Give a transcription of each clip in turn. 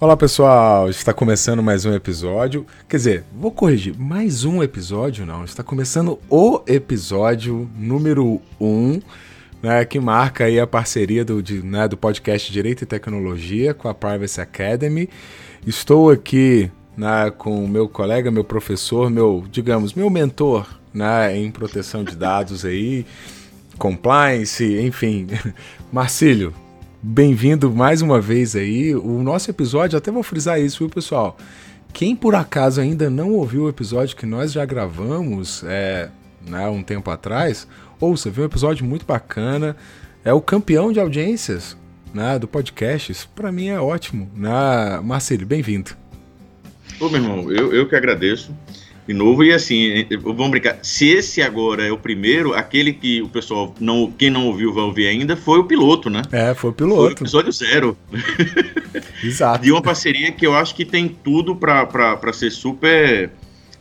Olá pessoal, está começando mais um episódio. Quer dizer, vou corrigir, mais um episódio não, está começando o episódio número 1, um, né, que marca aí a parceria do, de, né, do podcast Direito e Tecnologia com a Privacy Academy. Estou aqui né, com o meu colega, meu professor, meu, digamos, meu mentor né, em proteção de dados aí, compliance, enfim. Marcílio, bem-vindo mais uma vez aí. O nosso episódio, até vou frisar isso, viu, pessoal? Quem por acaso ainda não ouviu o episódio que nós já gravamos é, né, um tempo atrás, ouça, viu um episódio muito bacana. É o campeão de audiências né, do podcast. Isso para mim é ótimo. Né? Marcelo, bem-vindo. Ô, meu irmão, eu, eu que agradeço de novo. E assim, vamos brincar. Se esse agora é o primeiro, aquele que o pessoal, não, quem não ouviu vai ouvir ainda, foi o piloto, né? É, foi o piloto. Foi o episódio zero. Exato. De uma parceria que eu acho que tem tudo para ser super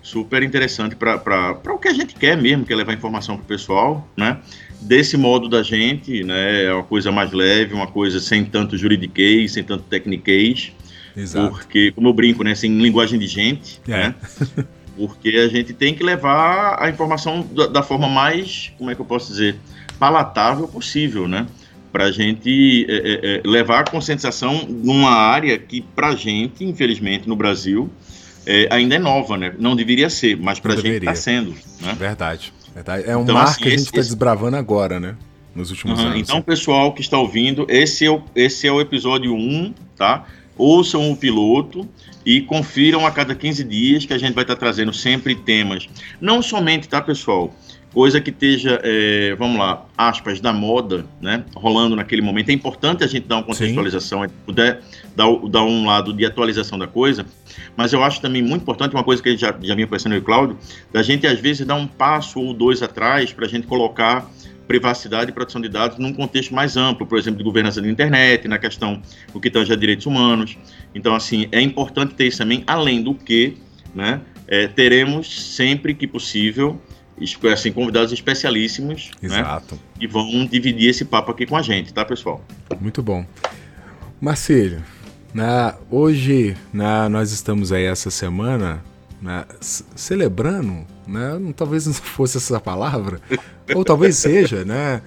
super interessante para o que a gente quer mesmo, que é levar informação para o pessoal, né? Desse modo da gente, né? É uma coisa mais leve, uma coisa sem tanto juridiquês, sem tanto tecniquez. Exato. Porque, como eu brinco, né? Sem linguagem de gente, é. né? Porque a gente tem que levar a informação da, da, forma mais, como é que eu posso dizer, palatável possível, né? Para a gente é, é, é, levar a conscientização numa área que, para a gente, infelizmente, no Brasil, é, ainda é nova, né? Não deveria ser, mas para a gente está sendo. Né? Verdade, verdade. É um então, mar assim, que a gente está desbravando agora, né? Nos últimos uhum, anos. Então, pessoal que está ouvindo, esse é o, esse é o episódio 1, tá? Ouçam o piloto e confiram a cada 15 dias que a gente vai estar trazendo sempre temas. Não somente, tá, pessoal? Coisa que esteja, é, vamos lá, aspas, da moda, né? Rolando naquele momento. É importante a gente dar uma contextualização, Sim. puder dar, dar um lado de atualização da coisa, mas eu acho também muito importante, uma coisa que já, já vinha eu e Cláudio, da gente às vezes dar um passo ou dois atrás para a gente colocar privacidade e proteção de dados num contexto mais amplo, por exemplo, de governança da internet, na questão do que tange a direitos humanos. Então, assim, é importante ter isso também, além do que, né, é, teremos sempre que possível assim, convidados especialíssimos né, Exato. Né, e vão dividir esse papo aqui com a gente, tá, pessoal? Muito bom. Marcelo, na, hoje na, nós estamos aí essa semana né, celebrando, né, talvez não fosse essa palavra, ou talvez seja, né?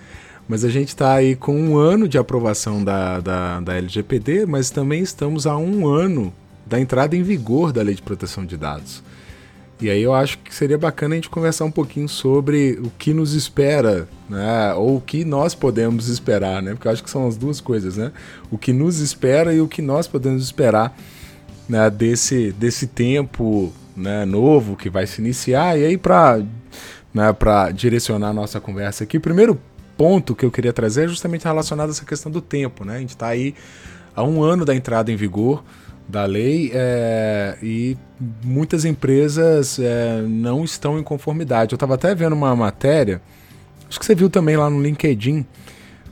Mas a gente está aí com um ano de aprovação da, da, da LGPD, mas também estamos a um ano da entrada em vigor da Lei de Proteção de Dados. E aí eu acho que seria bacana a gente conversar um pouquinho sobre o que nos espera, né? Ou o que nós podemos esperar, né? Porque eu acho que são as duas coisas, né? O que nos espera e o que nós podemos esperar né? desse, desse tempo né? novo que vai se iniciar. E aí, para né? direcionar a nossa conversa aqui, o primeiro ponto que eu queria trazer é justamente relacionado a essa questão do tempo, né? A gente está aí há um ano da entrada em vigor da lei é, e muitas empresas é, não estão em conformidade. Eu estava até vendo uma matéria, acho que você viu também lá no LinkedIn,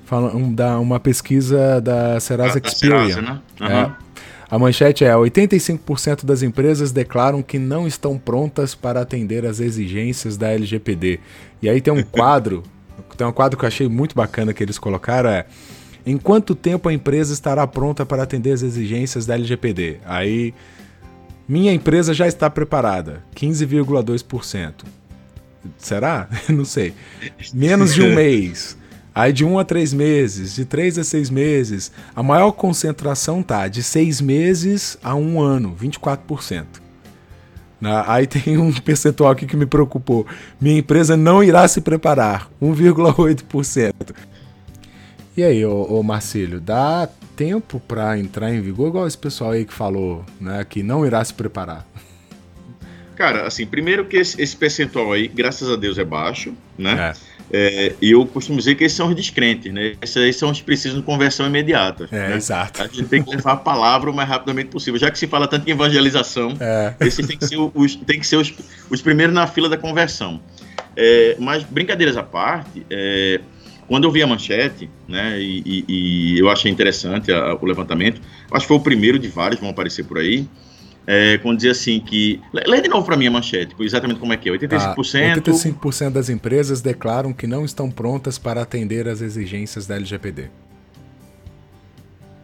falando da uma pesquisa da Serasa ah, Experian. Serasa, né? uhum. é, a manchete é: 85% das empresas declaram que não estão prontas para atender às exigências da LGPD. E aí tem um quadro, tem um quadro que eu achei muito bacana que eles colocaram é em quanto tempo a empresa estará pronta para atender as exigências da LGPD? Aí, minha empresa já está preparada, 15,2%. Será? Não sei. Menos de um mês. Aí de um a três meses, de três a seis meses. A maior concentração tá de seis meses a um ano, 24%. Aí tem um percentual aqui que me preocupou. Minha empresa não irá se preparar, 1,8%. E aí, ô, ô Marcílio, dá tempo para entrar em vigor, igual esse pessoal aí que falou, né, que não irá se preparar? Cara, assim, primeiro que esse, esse percentual aí, graças a Deus, é baixo, né? É. É, e eu costumo dizer que esses são os descrentes, né? Esses aí são os que precisam de conversão imediata. É, né? exato. A gente tem que levar a palavra o mais rapidamente possível. Já que se fala tanto em evangelização, é. esses têm que ser, os, tem que ser os, os primeiros na fila da conversão. É, mas, brincadeiras à parte, é, quando eu vi a manchete, né, e, e, e eu achei interessante a, o levantamento, acho que foi o primeiro de vários que vão aparecer por aí, é, quando dizia assim que. Lê de novo para mim a manchete, exatamente como é que é: 85%. Ah, 85% das empresas declaram que não estão prontas para atender às exigências da LGPD.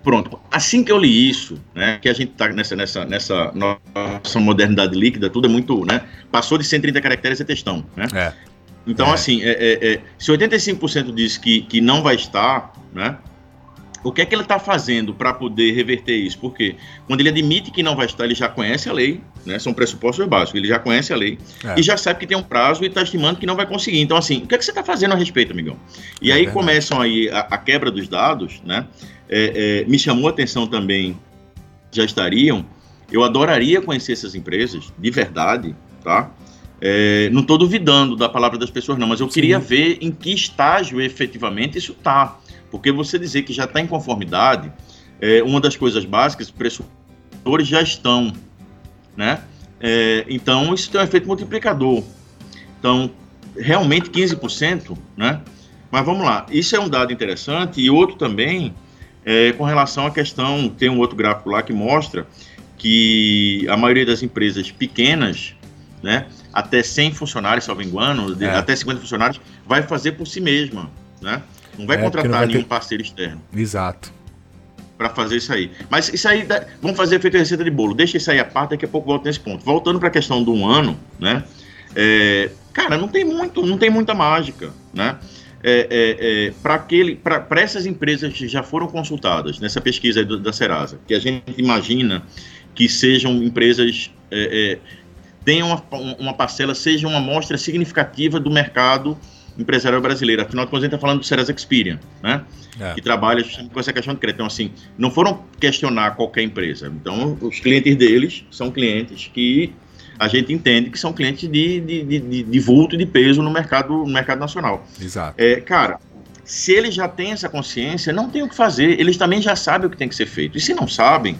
Pronto. Assim que eu li isso, né, que a gente está nessa, nessa, nessa nossa modernidade líquida, tudo é muito, né, passou de 130 caracteres é textão, né? É. Então, é. assim, é, é, é se 85% diz que, que não vai estar, né, o que é que ele está fazendo para poder reverter isso? Porque quando ele admite que não vai estar, ele já conhece a lei, né? São pressupostos básicos, ele já conhece a lei é. e já sabe que tem um prazo e está estimando que não vai conseguir. Então, assim, o que é que você está fazendo a respeito, amigão? E é aí verdade. começam aí a, a, quebra dos dados, né? É, é, me chamou a atenção também, já estariam. Eu adoraria conhecer essas empresas, de verdade, tá? É, não estou duvidando da palavra das pessoas, não, mas eu Sim. queria ver em que estágio efetivamente isso está. Porque você dizer que já está em conformidade, é uma das coisas básicas, os pressupostores já estão, né? É, então, isso tem um efeito multiplicador. Então, realmente 15%, né? Mas vamos lá, isso é um dado interessante e outro também é, com relação à questão, tem um outro gráfico lá que mostra que a maioria das empresas pequenas, né, até 100 funcionários, salvo engano, é. até 50 funcionários, vai fazer por si mesma, né? Não vai é, contratar não vai nenhum ter... parceiro externo. Exato. Para fazer isso aí. Mas isso aí, dá... vamos fazer feito receita de bolo. Deixa isso aí a parte, daqui a pouco volto nesse ponto. Voltando para a questão do um ano, né? É... cara, não tem muito, não tem muita mágica, né? É, é, é, para essas empresas que já foram consultadas nessa pesquisa do, da Serasa, que a gente imagina que sejam empresas é, tenham uma, uma parcela, seja uma amostra significativa do mercado empresarial brasileiro. Afinal de contas, a gente está falando do Serasa Experian, né? É. Que trabalha com essa questão de crédito. Então, assim, não foram questionar qualquer empresa. Então, os clientes deles são clientes que a gente entende que são clientes de, de, de, de vulto e de peso no mercado, no mercado nacional. Exato. É, cara, se eles já têm essa consciência, não tem o que fazer. Eles também já sabem o que tem que ser feito. E se não sabem,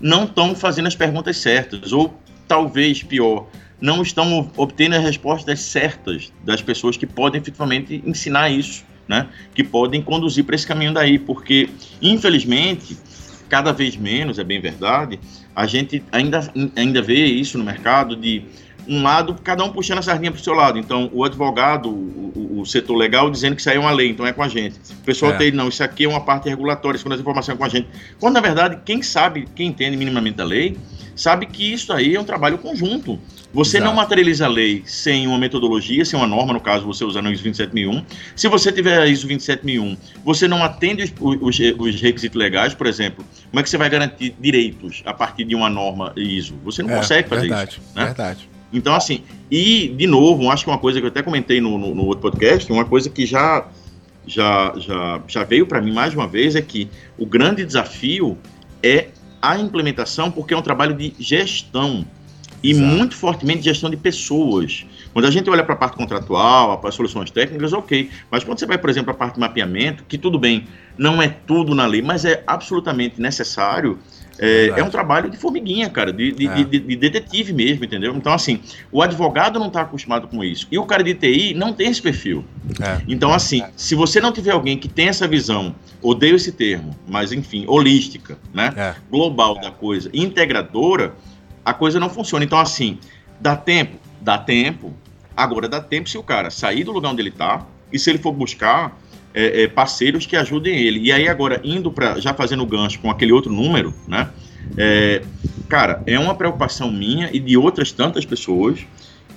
não estão fazendo as perguntas certas. Ou, talvez, pior, não estão obtendo as respostas certas das pessoas que podem efetivamente ensinar isso, né? Que podem conduzir para esse caminho daí, porque infelizmente cada vez menos, é bem verdade, a gente ainda, ainda vê isso no mercado de um lado, cada um puxando a sardinha para o seu lado. Então, o advogado, o, o, setor legal, dizendo que isso aí é uma lei, então é com a gente. O pessoal é. tem, não, isso aqui é uma parte regulatória, segundo as informações é com a gente. Quando, na verdade, quem sabe, quem entende minimamente da lei, sabe que isso aí é um trabalho conjunto. Você Exato. não materializa a lei sem uma metodologia, sem uma norma, no caso, você usando o ISO 27001. Se você tiver a ISO 27001, você não atende os, os, os, requisitos legais, por exemplo, como é que você vai garantir direitos a partir de uma norma ISO? Você não é, consegue fazer verdade, isso. Né? Verdade. Então, assim, e, de novo, acho que uma coisa que eu até comentei no, no, no outro podcast, uma coisa que já, já, já, já veio para mim mais uma vez é que o grande desafio é a implementação, porque é um trabalho de gestão e Exato. muito fortemente gestão de pessoas. Quando a gente olha para a parte contratual, para as soluções técnicas, ok. Mas quando você vai, por exemplo, para a parte de mapeamento, que tudo bem, não é tudo na lei, mas é absolutamente necessário. É, é um trabalho de formiguinha, cara, de, de, é. de, de, detetive mesmo, entendeu? Então, assim, o advogado não está acostumado com isso. E o cara de TI não tem esse perfil. É. Então, assim, se você não tiver alguém que tem essa visão, odeio esse termo, mas enfim, holística, né? É. Global da coisa, integradora, a coisa não funciona. Então, assim, dá tempo? Dá tempo. Agora, dá tempo se o cara sair do lugar onde ele está e se ele for buscar é, é, parceiros que ajudem ele. E aí, agora, indo para, já fazendo o gancho com aquele outro número, né? É, cara, é uma preocupação minha e de outras tantas pessoas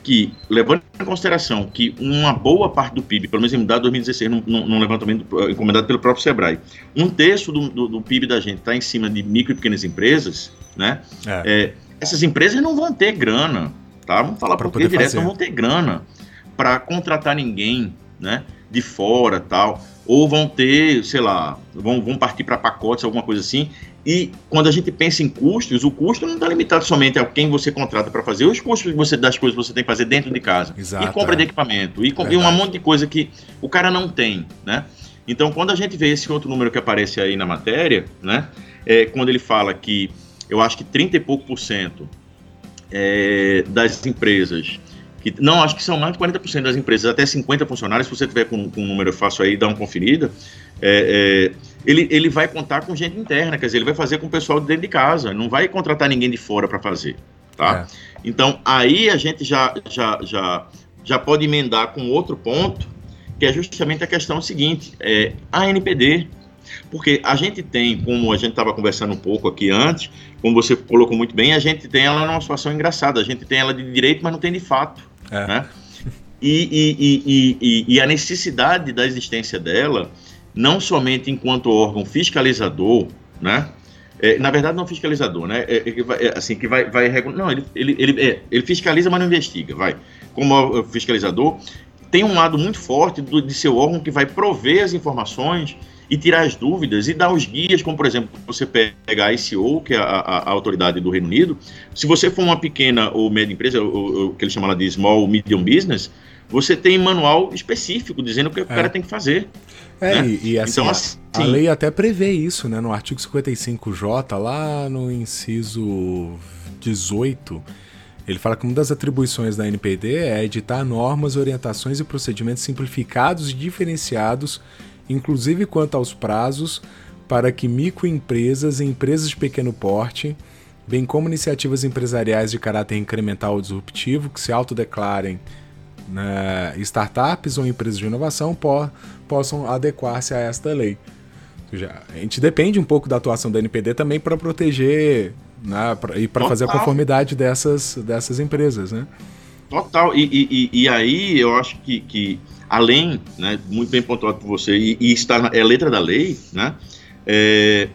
que, levando em consideração que uma boa parte do PIB, pelo menos em dado 2016, num, num levantamento encomendado pelo próprio Sebrae, um terço do, do, do PIB da gente está em cima de micro e pequenas empresas, né? É. é essas empresas não vão ter grana, tá? Vamos falar para direto, fazer. não vão ter grana para contratar ninguém, né? De fora, tal, ou vão ter, sei lá, vão, vão partir para pacotes, alguma coisa assim. E quando a gente pensa em custos, o custo não está limitado somente a quem você contrata para fazer, os custos você, das coisas que você tem que fazer dentro de casa. Exato, e compra é. de equipamento, e, e um monte de coisa que o cara não tem, né? Então, quando a gente vê esse outro número que aparece aí na matéria, né? É, quando ele fala que eu acho que 30 e pouco por cento é, das empresas, que não, acho que são mais de 40% das empresas, até 50 funcionários, se você tiver com, com um número fácil aí, dá uma conferida, é, é, ele, ele vai contar com gente interna, quer dizer, ele vai fazer com o pessoal de dentro de casa, não vai contratar ninguém de fora para fazer, tá? É. Então, aí a gente já, já, já, já pode emendar com outro ponto, que é justamente a questão seguinte, é, a NPD, Porque a gente tem, como a gente estava conversando um pouco aqui antes, como você colocou muito bem, a gente tem ela numa situação engraçada. A gente tem ela de direito, mas não tem de fato. É. Né? E, e, e, e, a necessidade da existência dela, não somente enquanto órgão fiscalizador, né? É, na verdade, não fiscalizador, né? É, é, é assim, que vai, vai não, ele, ele, ele, é, ele, fiscaliza, mas não investiga, vai. Como fiscalizador, tem um lado muito forte do, de seu órgão que vai prover as informações e tirar as dúvidas e dar os guias, como por exemplo, você pega a ICO, que é a, a, a autoridade do Reino Unido, se você for uma pequena ou média empresa, o, que ele chama de small medium business, você tem manual específico dizendo o que o é. cara tem que fazer. É, né? e, e assim, então, assim, a lei até prevê isso, né? No artigo 55J, lá no inciso 18, ele fala que uma das atribuições da NPD é editar normas, orientações e procedimentos simplificados e diferenciados inclusive quanto aos prazos, para que microempresas e empresas de pequeno porte, bem como iniciativas empresariais de caráter incremental ou disruptivo que se autodeclarem né, startups ou empresas de inovação po possam adequar-se a esta lei. Já, a gente depende um pouco da atuação da NPD também para proteger né, e para fazer a conformidade dessas, dessas empresas, né? Total. E, e, e aí eu acho que, que além, né, muito bem pontuado por você, e, e está na, é letra da lei, né, é,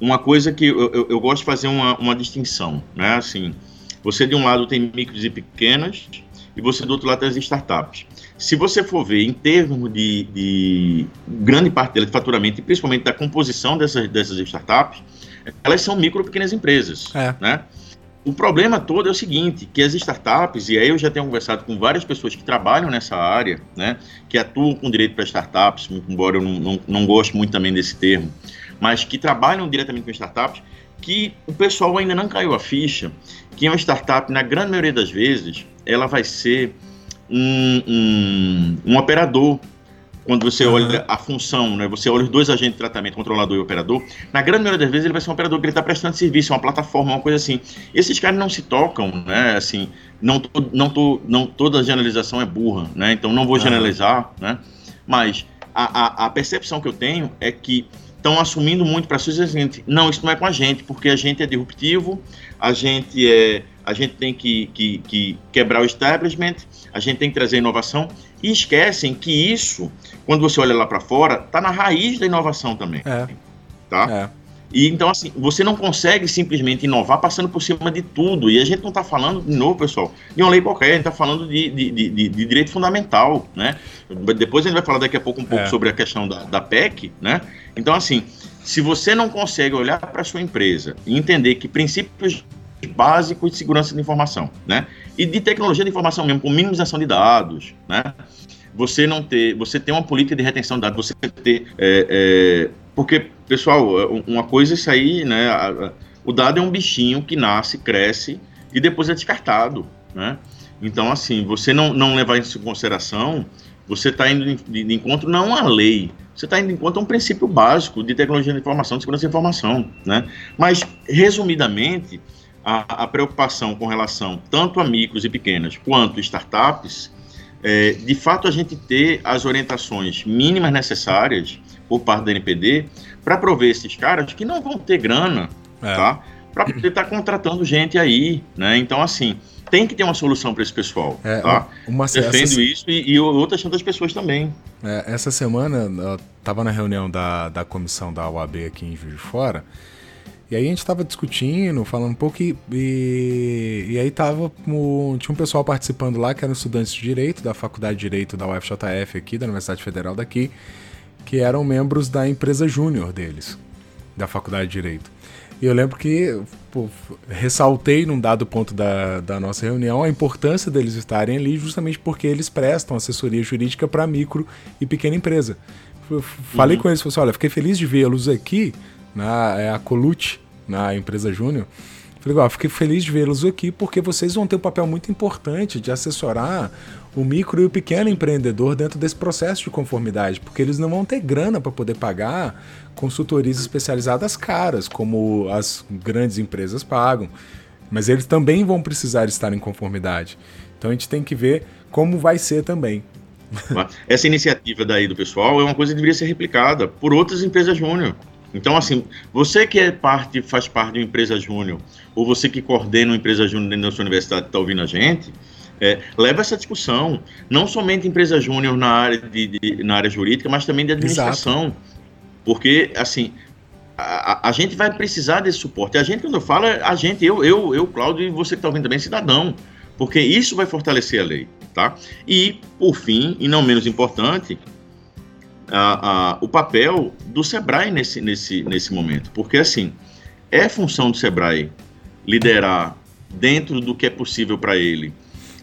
uma coisa que eu, eu, eu, gosto de fazer uma, uma distinção, né, assim, você de um lado tem micros e pequenas, e você do outro lado tem as startups. Se você for ver em termos de, de grande parte dela de faturamento, e principalmente da composição dessas, dessas startups, elas são micro e pequenas empresas, é. né, o problema todo é o seguinte, que as startups, e aí eu já tenho conversado com várias pessoas que trabalham nessa área, né, que atuam com direito para startups, embora eu não, não, não goste muito também desse termo, mas que trabalham diretamente com startups, que o pessoal ainda não caiu a ficha, que uma startup, na grande maioria das vezes, ela vai ser um, um, um operador quando você olha a função, né, você olha os dois agentes de tratamento, controlador e operador, na grande maioria das vezes ele vai ser um operador que ele está prestando serviço, uma plataforma, uma coisa assim. Esses caras não se tocam, né, assim, não, não, tô, não toda generalização é burra, né, então não vou generalizar, né, mas a, a, a percepção que eu tenho é que estão assumindo muito para a gente, não, isso não é com a gente, porque a gente é disruptivo, a gente é, a gente tem que, que, que quebrar o establishment, a gente tem que trazer inovação, e esquecem que isso, quando você olha lá para fora, está na raiz da inovação também. É. Tá? É. E então, assim, você não consegue simplesmente inovar passando por cima de tudo. E a gente não está falando, de novo, pessoal, de uma lei qualquer, a gente está falando de, de, de, de, direito fundamental, né? Depois a gente vai falar daqui a pouco um pouco é. sobre a questão da, da PEC, né? Então, assim, se você não consegue olhar para a sua empresa e entender que princípios básicos de segurança de informação, né? E de tecnologia de informação mesmo, com minimização de dados, né? Você não ter, você ter uma política de retenção de dados, você ter, é, é, porque pessoal, uma coisa é isso aí, né? O dado é um bichinho que nasce, cresce e depois é descartado, né? Então, assim, você não, não levar isso em consideração, você está indo de, de, encontro não à lei, você está indo de encontro a um princípio básico de tecnologia de informação, de segurança de informação, né? Mas, resumidamente, a, a, preocupação com relação tanto a micros e pequenas quanto startups, é, de fato a gente ter as orientações mínimas necessárias por parte da NPD para prover esses caras que não vão ter grana, é. tá? Para poder estar tá contratando gente aí, né? Então, assim, tem que ter uma solução para esse pessoal, é, tá? Uma, Defendo essa... isso e, e outras tantas pessoas também. É, essa semana eu estava na reunião da, da comissão da UAB aqui em Juiz de Fora e aí a gente estava discutindo, falando um pouco e, e, e aí tava, um, tinha um pessoal participando lá que eram estudantes de Direito, da Faculdade de Direito da UFJF aqui, da Universidade Federal daqui, que eram membros da empresa júnior deles, da Faculdade de Direito. E eu lembro que pô, ressaltei num dado ponto da, da nossa reunião a importância deles estarem ali justamente porque eles prestam assessoria jurídica para micro e pequena empresa. Eu falei uhum. com eles, falei assim, olha, fiquei feliz de vê-los aqui, na é a Colute, na empresa Júnior. Falei, ó, fiquei feliz de vê-los aqui porque vocês vão ter um papel muito importante de assessorar o micro e o pequeno empreendedor dentro desse processo de conformidade, porque eles não vão ter grana para poder pagar consultorias especializadas caras, como as grandes empresas pagam. Mas eles também vão precisar estar em conformidade. Então a gente tem que ver como vai ser também. Essa iniciativa daí do pessoal é uma coisa que deveria ser replicada por outras empresas júnior. Então, assim, você que é parte, faz parte de uma empresa júnior, ou você que coordena uma empresa júnior dentro da sua universidade está ouvindo a gente, é, leva essa discussão, não somente empresa júnior na área de, de, na área jurídica, mas também de administração. Exato. Porque, assim, a, a, gente vai precisar desse suporte. A gente, quando eu falo, é a gente, eu, eu, eu Cláudio, e você que está ouvindo também, cidadão. Porque isso vai fortalecer a lei, tá? E, por fim, e não menos importante, a, a, o papel do Sebrae nesse, nesse, nesse momento. Porque, assim, é função do Sebrae liderar dentro do que é possível para ele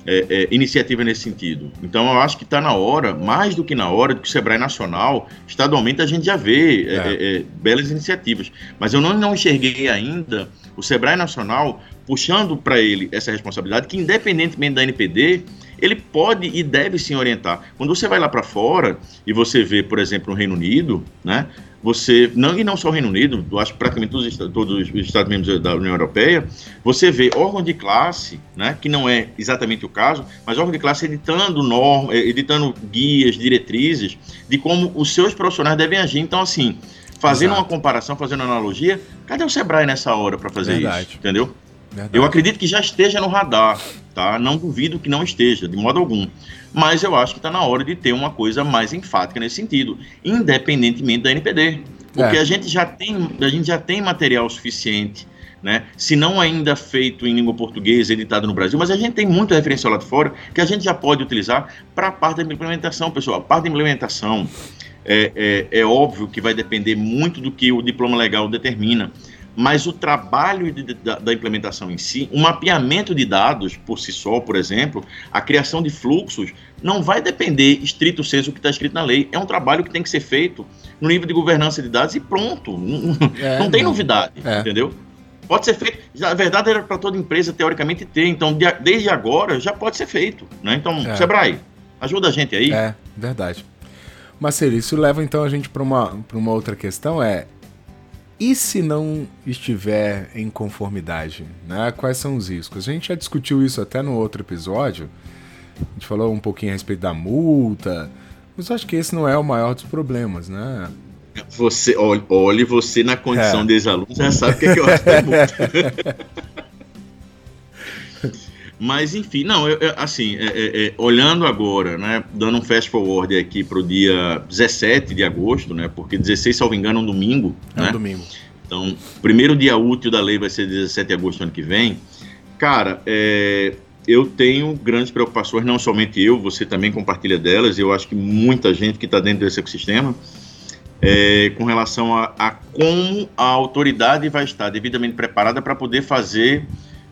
é, é, iniciativa nesse sentido. Então, eu acho que está na hora, mais do que na hora, de que o Sebrae Nacional, estadualmente, a gente já vê é. é. é belas iniciativas. Mas eu não, não enxerguei ainda o Sebrae Nacional puxando para ele essa responsabilidade, que independentemente da NPD, ele pode e deve se orientar. Quando você vai lá para fora e você vê, por exemplo, no Reino Unido, né? Você, não, e não só o Reino Unido, eu acho que praticamente todos, todos os Estados membros da União Europeia, você vê órgão de classe, né, que não é exatamente o caso, mas órgão de classe editando normas, eh, editando guias, diretrizes de como os seus profissionais devem agir. Então, assim, fazendo Exato. uma comparação, fazendo uma analogia, cadê o Sebrae nessa hora para fazer Verdade. isso? Entendeu? Verdade. Eu acredito que já esteja no radar, tá? Não duvido que não esteja, de modo algum. Mas eu acho que está na hora de ter uma coisa mais enfática nesse sentido, independentemente da NPD. Porque é. a, gente já tem, a gente já tem material suficiente, né? Se não ainda feito em língua portuguesa, editado no Brasil, mas a gente tem muito referencial lá de fora que a gente já pode utilizar para a parte da implementação, pessoal. A parte da implementação é, é, é óbvio que vai depender muito do que o diploma legal determina mas o trabalho de, da, da, implementação em si, um mapeamento de dados por si só, por exemplo, a criação de fluxos, não vai depender estrito senso do que está escrito na lei. É um trabalho que tem que ser feito no nível de governança de dados e pronto. Não, é, não tem não. novidade, é. entendeu? Pode ser feito. Na verdade, era para toda empresa, teoricamente, ter. Então, de, desde agora, já pode ser feito. Né? Então, é. Sebrae, ajuda a gente aí. É, verdade. Marcelo, isso leva então a gente para uma, uma outra questão, é e se não estiver em conformidade? Né? Quais são os riscos? A gente já discutiu isso até no outro episódio. A gente falou um pouquinho a respeito da multa, mas acho que esse não é o maior dos problemas, né? Você, olhe, olhe você na condição é. de ex-aluno, já sabe o que, é que eu acho da multa. Mas, enfim, não, eu, eu, assim, é, é, é, olhando agora, né, dando um fast forward aqui para o dia 17 de agosto, né, porque 16, salvo engano, é um domingo. É né? um domingo. Então, primeiro dia útil da lei vai ser 17 de agosto do ano que vem. Cara, é, eu tenho grandes preocupações, não somente eu, você também compartilha delas, eu acho que muita gente que está dentro desse ecossistema, é, com relação a, a como a autoridade vai estar devidamente preparada para poder fazer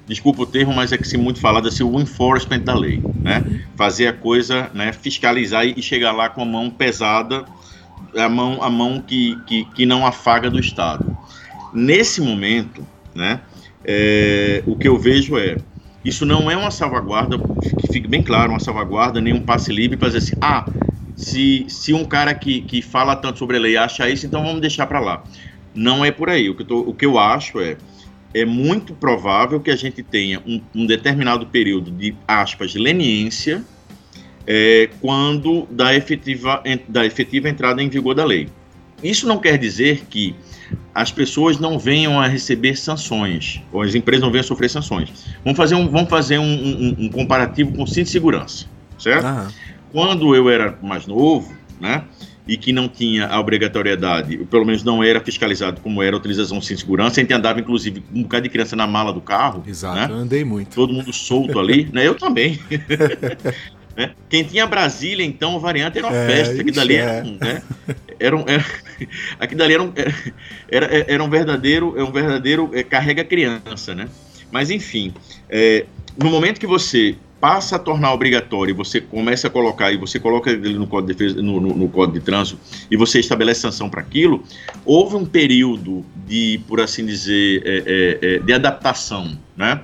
desculpa o termo, mas é que se muito falado assim, o enforcement da lei, né? Fazer a coisa, né, fiscalizar e chegar lá com a mão pesada, a mão, a mão que, que, que não afaga do Estado. Nesse momento, né, é, o que eu vejo é, isso não é uma salvaguarda, que fique bem claro, uma salvaguarda, nem um passe livre para dizer assim, ah, se, se um cara que, que fala tanto sobre a lei acha isso, então vamos deixar para lá. Não é por aí. O que, eu tô, o que eu acho é, é muito provável que a gente tenha um, um determinado período de, aspas, leniência é, quando da efetiva, da efetiva entrada em vigor da lei. Isso não quer dizer que as pessoas não venham a receber sanções, ou as empresas não venham a sofrer sanções. Vamos fazer um, vamos fazer um, um, um comparativo com o cinto de segurança, certo? Quando eu era mais novo, né, e que não tinha a obrigatoriedade, ou pelo menos não era fiscalizado como era a utilização sem segurança, a gente andava, inclusive, um bocado de criança na mala do carro. Exato, né? eu andei muito. Todo mundo solto ali, né? Eu também. né? Quem tinha Brasília, então, a variante era uma é, festa. Aqui dali era, é. um, né? era, um, era, aqui dali era um, era, era um verdadeiro, é um verdadeiro é, carrega criança, né? Mas, enfim, é, no momento que você passa a tornar obrigatório você começa a colocar, e você coloca ele no Código de, Defesa, no, no, no Código de Trânsito, e você estabelece sanção para aquilo, houve um período de, por assim dizer, é, é, é, de adaptação, né?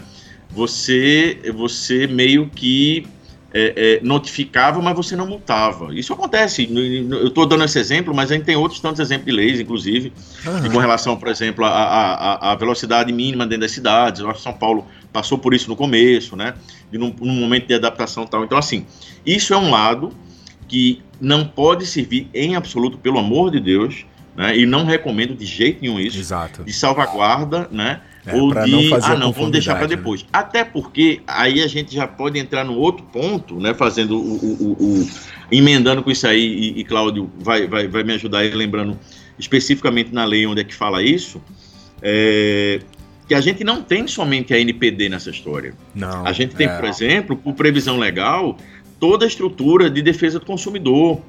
Você, você meio que é, é, notificava, mas você não multava. Isso acontece. Eu estou dando esse exemplo, mas a gente tem outros tantos exemplos de leis, inclusive, uhum. com relação, por exemplo, à velocidade mínima dentro das cidades. Eu acho que São Paulo passou por isso no começo, né? De num, num momento de adaptação tal. Então, assim, isso é um lado que não pode servir em absoluto, pelo amor de Deus, né? E não recomendo de jeito nenhum isso. Exato. De salvaguarda, né? É, ou de não ah não, vamos deixar para né? depois. Né? Até porque aí a gente já pode entrar no outro ponto, né? Fazendo o, o, o, o emendando com isso aí e, e Cláudio vai, vai, vai me ajudar aí lembrando especificamente na lei onde é que fala isso. É, que a gente não tem somente a NPD nessa história. Não. A gente tem, é. por exemplo, por previsão legal, toda a estrutura de defesa do consumidor.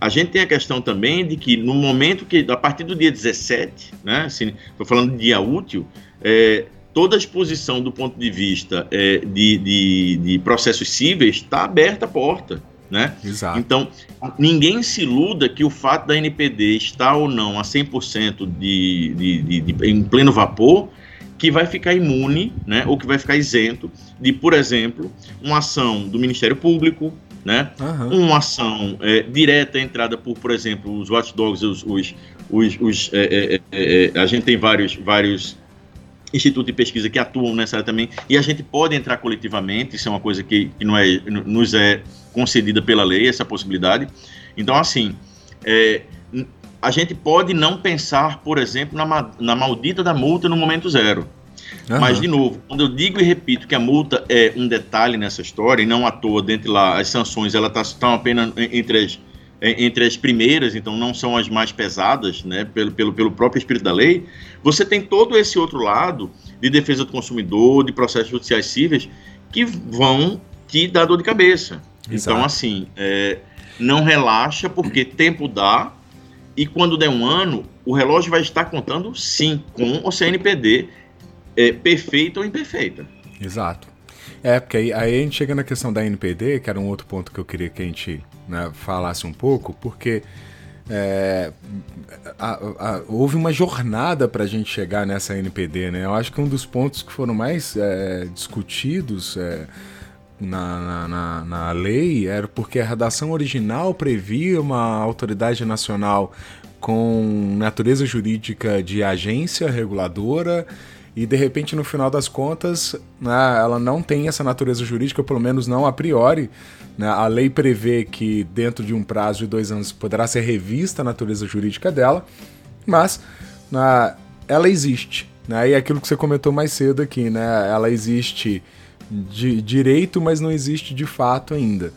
A gente tem a questão também de que no momento que, a partir do dia 17, né, estou assim, falando de dia útil, é, toda a exposição do ponto de vista é, de, de, de, processos cíveis está aberta a porta. Né? Exato. Então, ninguém se iluda que o fato da NPD estar ou não a 100% de, de, de, de, em pleno vapor, que vai ficar imune, né, ou que vai ficar isento de, por exemplo, uma ação do Ministério Público, né? Uhum. Uma ação é, direta entrada por, por exemplo, os watchdogs, os, os, os, os é, é, é, é, a gente tem vários, vários institutos de pesquisa que atuam nessa área também, e a gente pode entrar coletivamente, isso é uma coisa que, que não é, nos é concedida pela lei, essa possibilidade. Então, assim, é, a gente pode não pensar, por exemplo, na, na maldita da multa no momento zero. Uhum. Mas, de novo, quando eu digo e repito que a multa é um detalhe nessa história, e não à toa, dentro lá, as sanções, elas estão tá, apenas entre as, entre as primeiras, então não são as mais pesadas, né, pelo, pelo, pelo próprio espírito da lei, você tem todo esse outro lado de defesa do consumidor, de processos judiciais cíveis, que vão te dar dor de cabeça. Então, Exato. Então, assim, é, não relaxa, porque tempo dá, e quando der um ano, o relógio vai estar contando sim, com o CNPD é, perfeita ou imperfeita. Exato. É, porque aí, aí, a gente chega na questão da NPD, que era um outro ponto que eu queria que a gente né, falasse um pouco, porque é, a, a, houve uma jornada para a gente chegar nessa NPD, né? Eu acho que um dos pontos que foram mais é, discutidos é, na, na, na, lei era porque a redação original previa uma autoridade nacional com natureza jurídica de agência reguladora e de repente no final das contas né, ela não tem essa natureza jurídica, pelo menos não a priori. Né? A lei prevê que dentro de um prazo de dois anos poderá ser revista a natureza jurídica dela, mas né, ela existe. Né? E é aquilo que você comentou mais cedo aqui, né? ela existe de direito, mas não existe de fato ainda.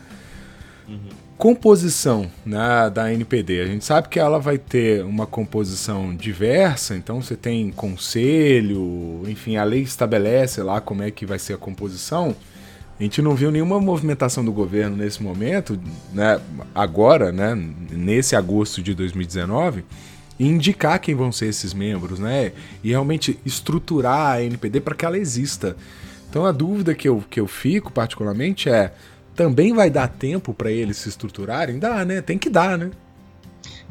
Uhum composição né, da NPD. A gente sabe que ela vai ter uma composição diversa, então você tem conselho, enfim, a lei estabelece lá como é que vai ser a composição. A gente não viu nenhuma movimentação do governo nesse momento, né, agora, né, nesse agosto de 2019, indicar quem vão ser esses membros, né, e realmente estruturar a NPD para que ela exista. Então a dúvida que eu, que eu fico particularmente é também vai dar tempo para eles se estruturarem? Dá, né? Tem que dar, né?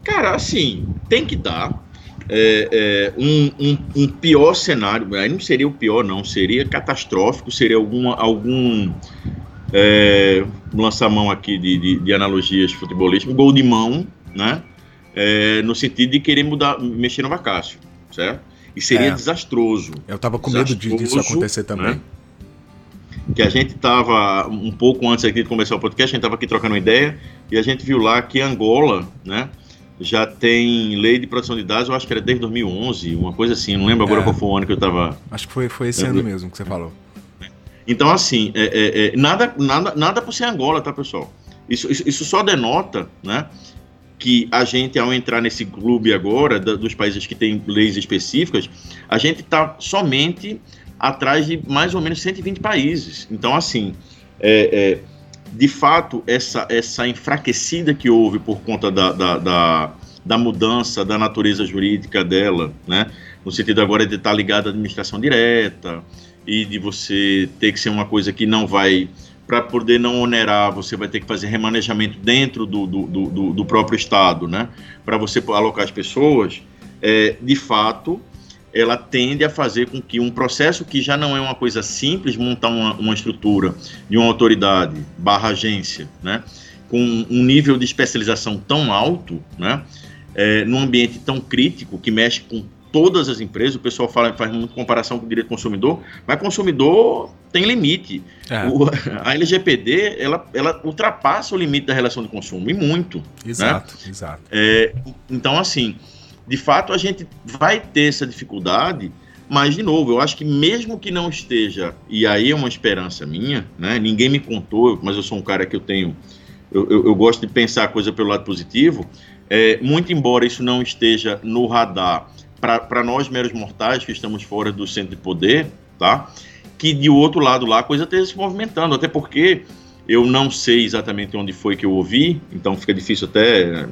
Cara, assim, tem que dar. É, é, um, um, um, pior cenário, aí não seria o pior, não, seria catastrófico, seria alguma, algum. É, lançar mão aqui de, de, de analogias futebolísticas, um gol de mão, né? É, no sentido de querer mudar, mexer no Vacácio, certo? E seria é. desastroso. Eu tava com medo disso acontecer também. Né? Que a gente estava um pouco antes aqui de começar o podcast, a gente estava aqui trocando uma ideia e a gente viu lá que Angola, né, já tem lei de proteção de dados, eu acho que era desde 2011, uma coisa assim, não lembro agora é. qual foi o ano que eu estava. Acho que foi, foi esse ano mesmo que você falou. Então, assim, é, é, é, nada, nada, nada por ser Angola, tá, pessoal? Isso, isso, isso, só denota, né, que a gente, ao entrar nesse clube agora, da, dos países que têm leis específicas, a gente está somente atrás de mais ou menos 120 países. Então, assim, é, é, de fato, essa, essa enfraquecida que houve por conta da, da, da, da, mudança da natureza jurídica dela, né? no sentido agora de estar ligada à administração direta e de você ter que ser uma coisa que não vai. Para poder não onerar, você vai ter que fazer remanejamento dentro do, do, do, do próprio Estado, né? Para você alocar as pessoas. É, de fato, ela tende a fazer com que um processo que já não é uma coisa simples, montar uma, uma estrutura de uma autoridade barra agência, né, com um nível de especialização tão alto, né, é, num ambiente tão crítico que mexe com todas as empresas, o pessoal fala, faz muita comparação com o direito do consumidor, mas consumidor tem limite. É. O, a LGPD, ela, ela ultrapassa o limite da relação de consumo, e muito. Né? Exato, né? exato. É, então, assim, de fato, a gente vai ter essa dificuldade, mas, de novo, eu acho que mesmo que não esteja, e aí é uma esperança minha, né? Ninguém me contou, mas eu sou um cara que eu tenho. Eu, eu, eu gosto de pensar a coisa pelo lado positivo. É, muito embora isso não esteja no radar para nós meros mortais que estamos fora do centro de poder, tá? Que de outro lado lá a coisa esteja se movimentando, até porque eu não sei exatamente onde foi que eu ouvi, então fica difícil até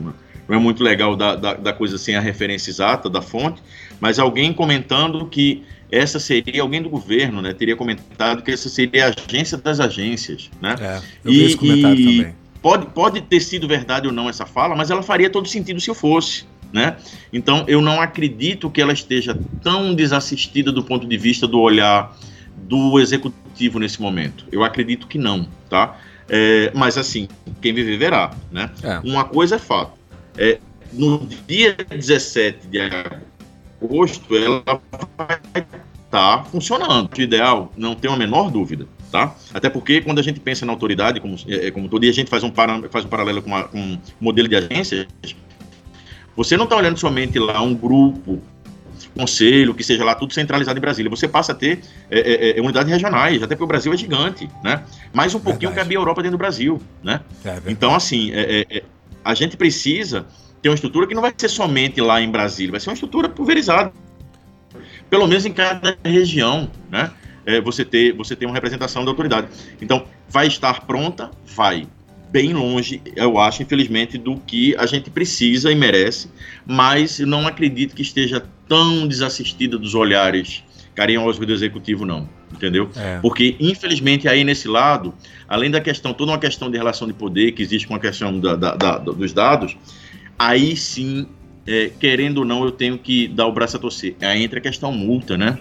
não é muito legal da, da, da, coisa sem a referência exata da fonte, mas alguém comentando que essa seria alguém do governo, né? Teria comentado que essa seria a agência das agências, né? É, eu e, vi esse comentário e também. Pode, pode ter sido verdade ou não essa fala, mas ela faria todo sentido se eu fosse. Né? Então, eu não acredito que ela esteja tão desassistida do ponto de vista do olhar do executivo nesse momento. Eu acredito que não, tá? É, mas assim, quem viver verá, né? É. Uma coisa é fato. É, no dia 17 de agosto, ela vai estar tá funcionando. O ideal, não tem a menor dúvida, tá? Até porque quando a gente pensa na autoridade, como, é, como todo dia a gente faz um, para, faz um paralelo com, uma, com um modelo de agência, você não está olhando somente lá um grupo, conselho, que seja lá tudo centralizado em Brasília. Você passa a ter é, é, é unidades regionais, até porque o Brasil é gigante, né? Mais um pouquinho verdade. cabe a Europa dentro do Brasil, né? É então, assim, é, é, a gente precisa ter uma estrutura que não vai ser somente lá em Brasília, vai ser uma estrutura pulverizada, pelo menos em cada região, né? É, você ter você ter uma representação da autoridade. Então, vai estar pronta? Vai. Bem longe, eu acho, infelizmente, do que a gente precisa e merece, mas não acredito que esteja tão desassistida dos olhares carinhosos do executivo, não. Entendeu? É. Porque, infelizmente, aí nesse lado, além da questão, toda uma questão de relação de poder que existe com a questão da, da, da, dos dados, aí sim, é, querendo ou não, eu tenho que dar o braço a torcer. Aí entra a questão multa, né?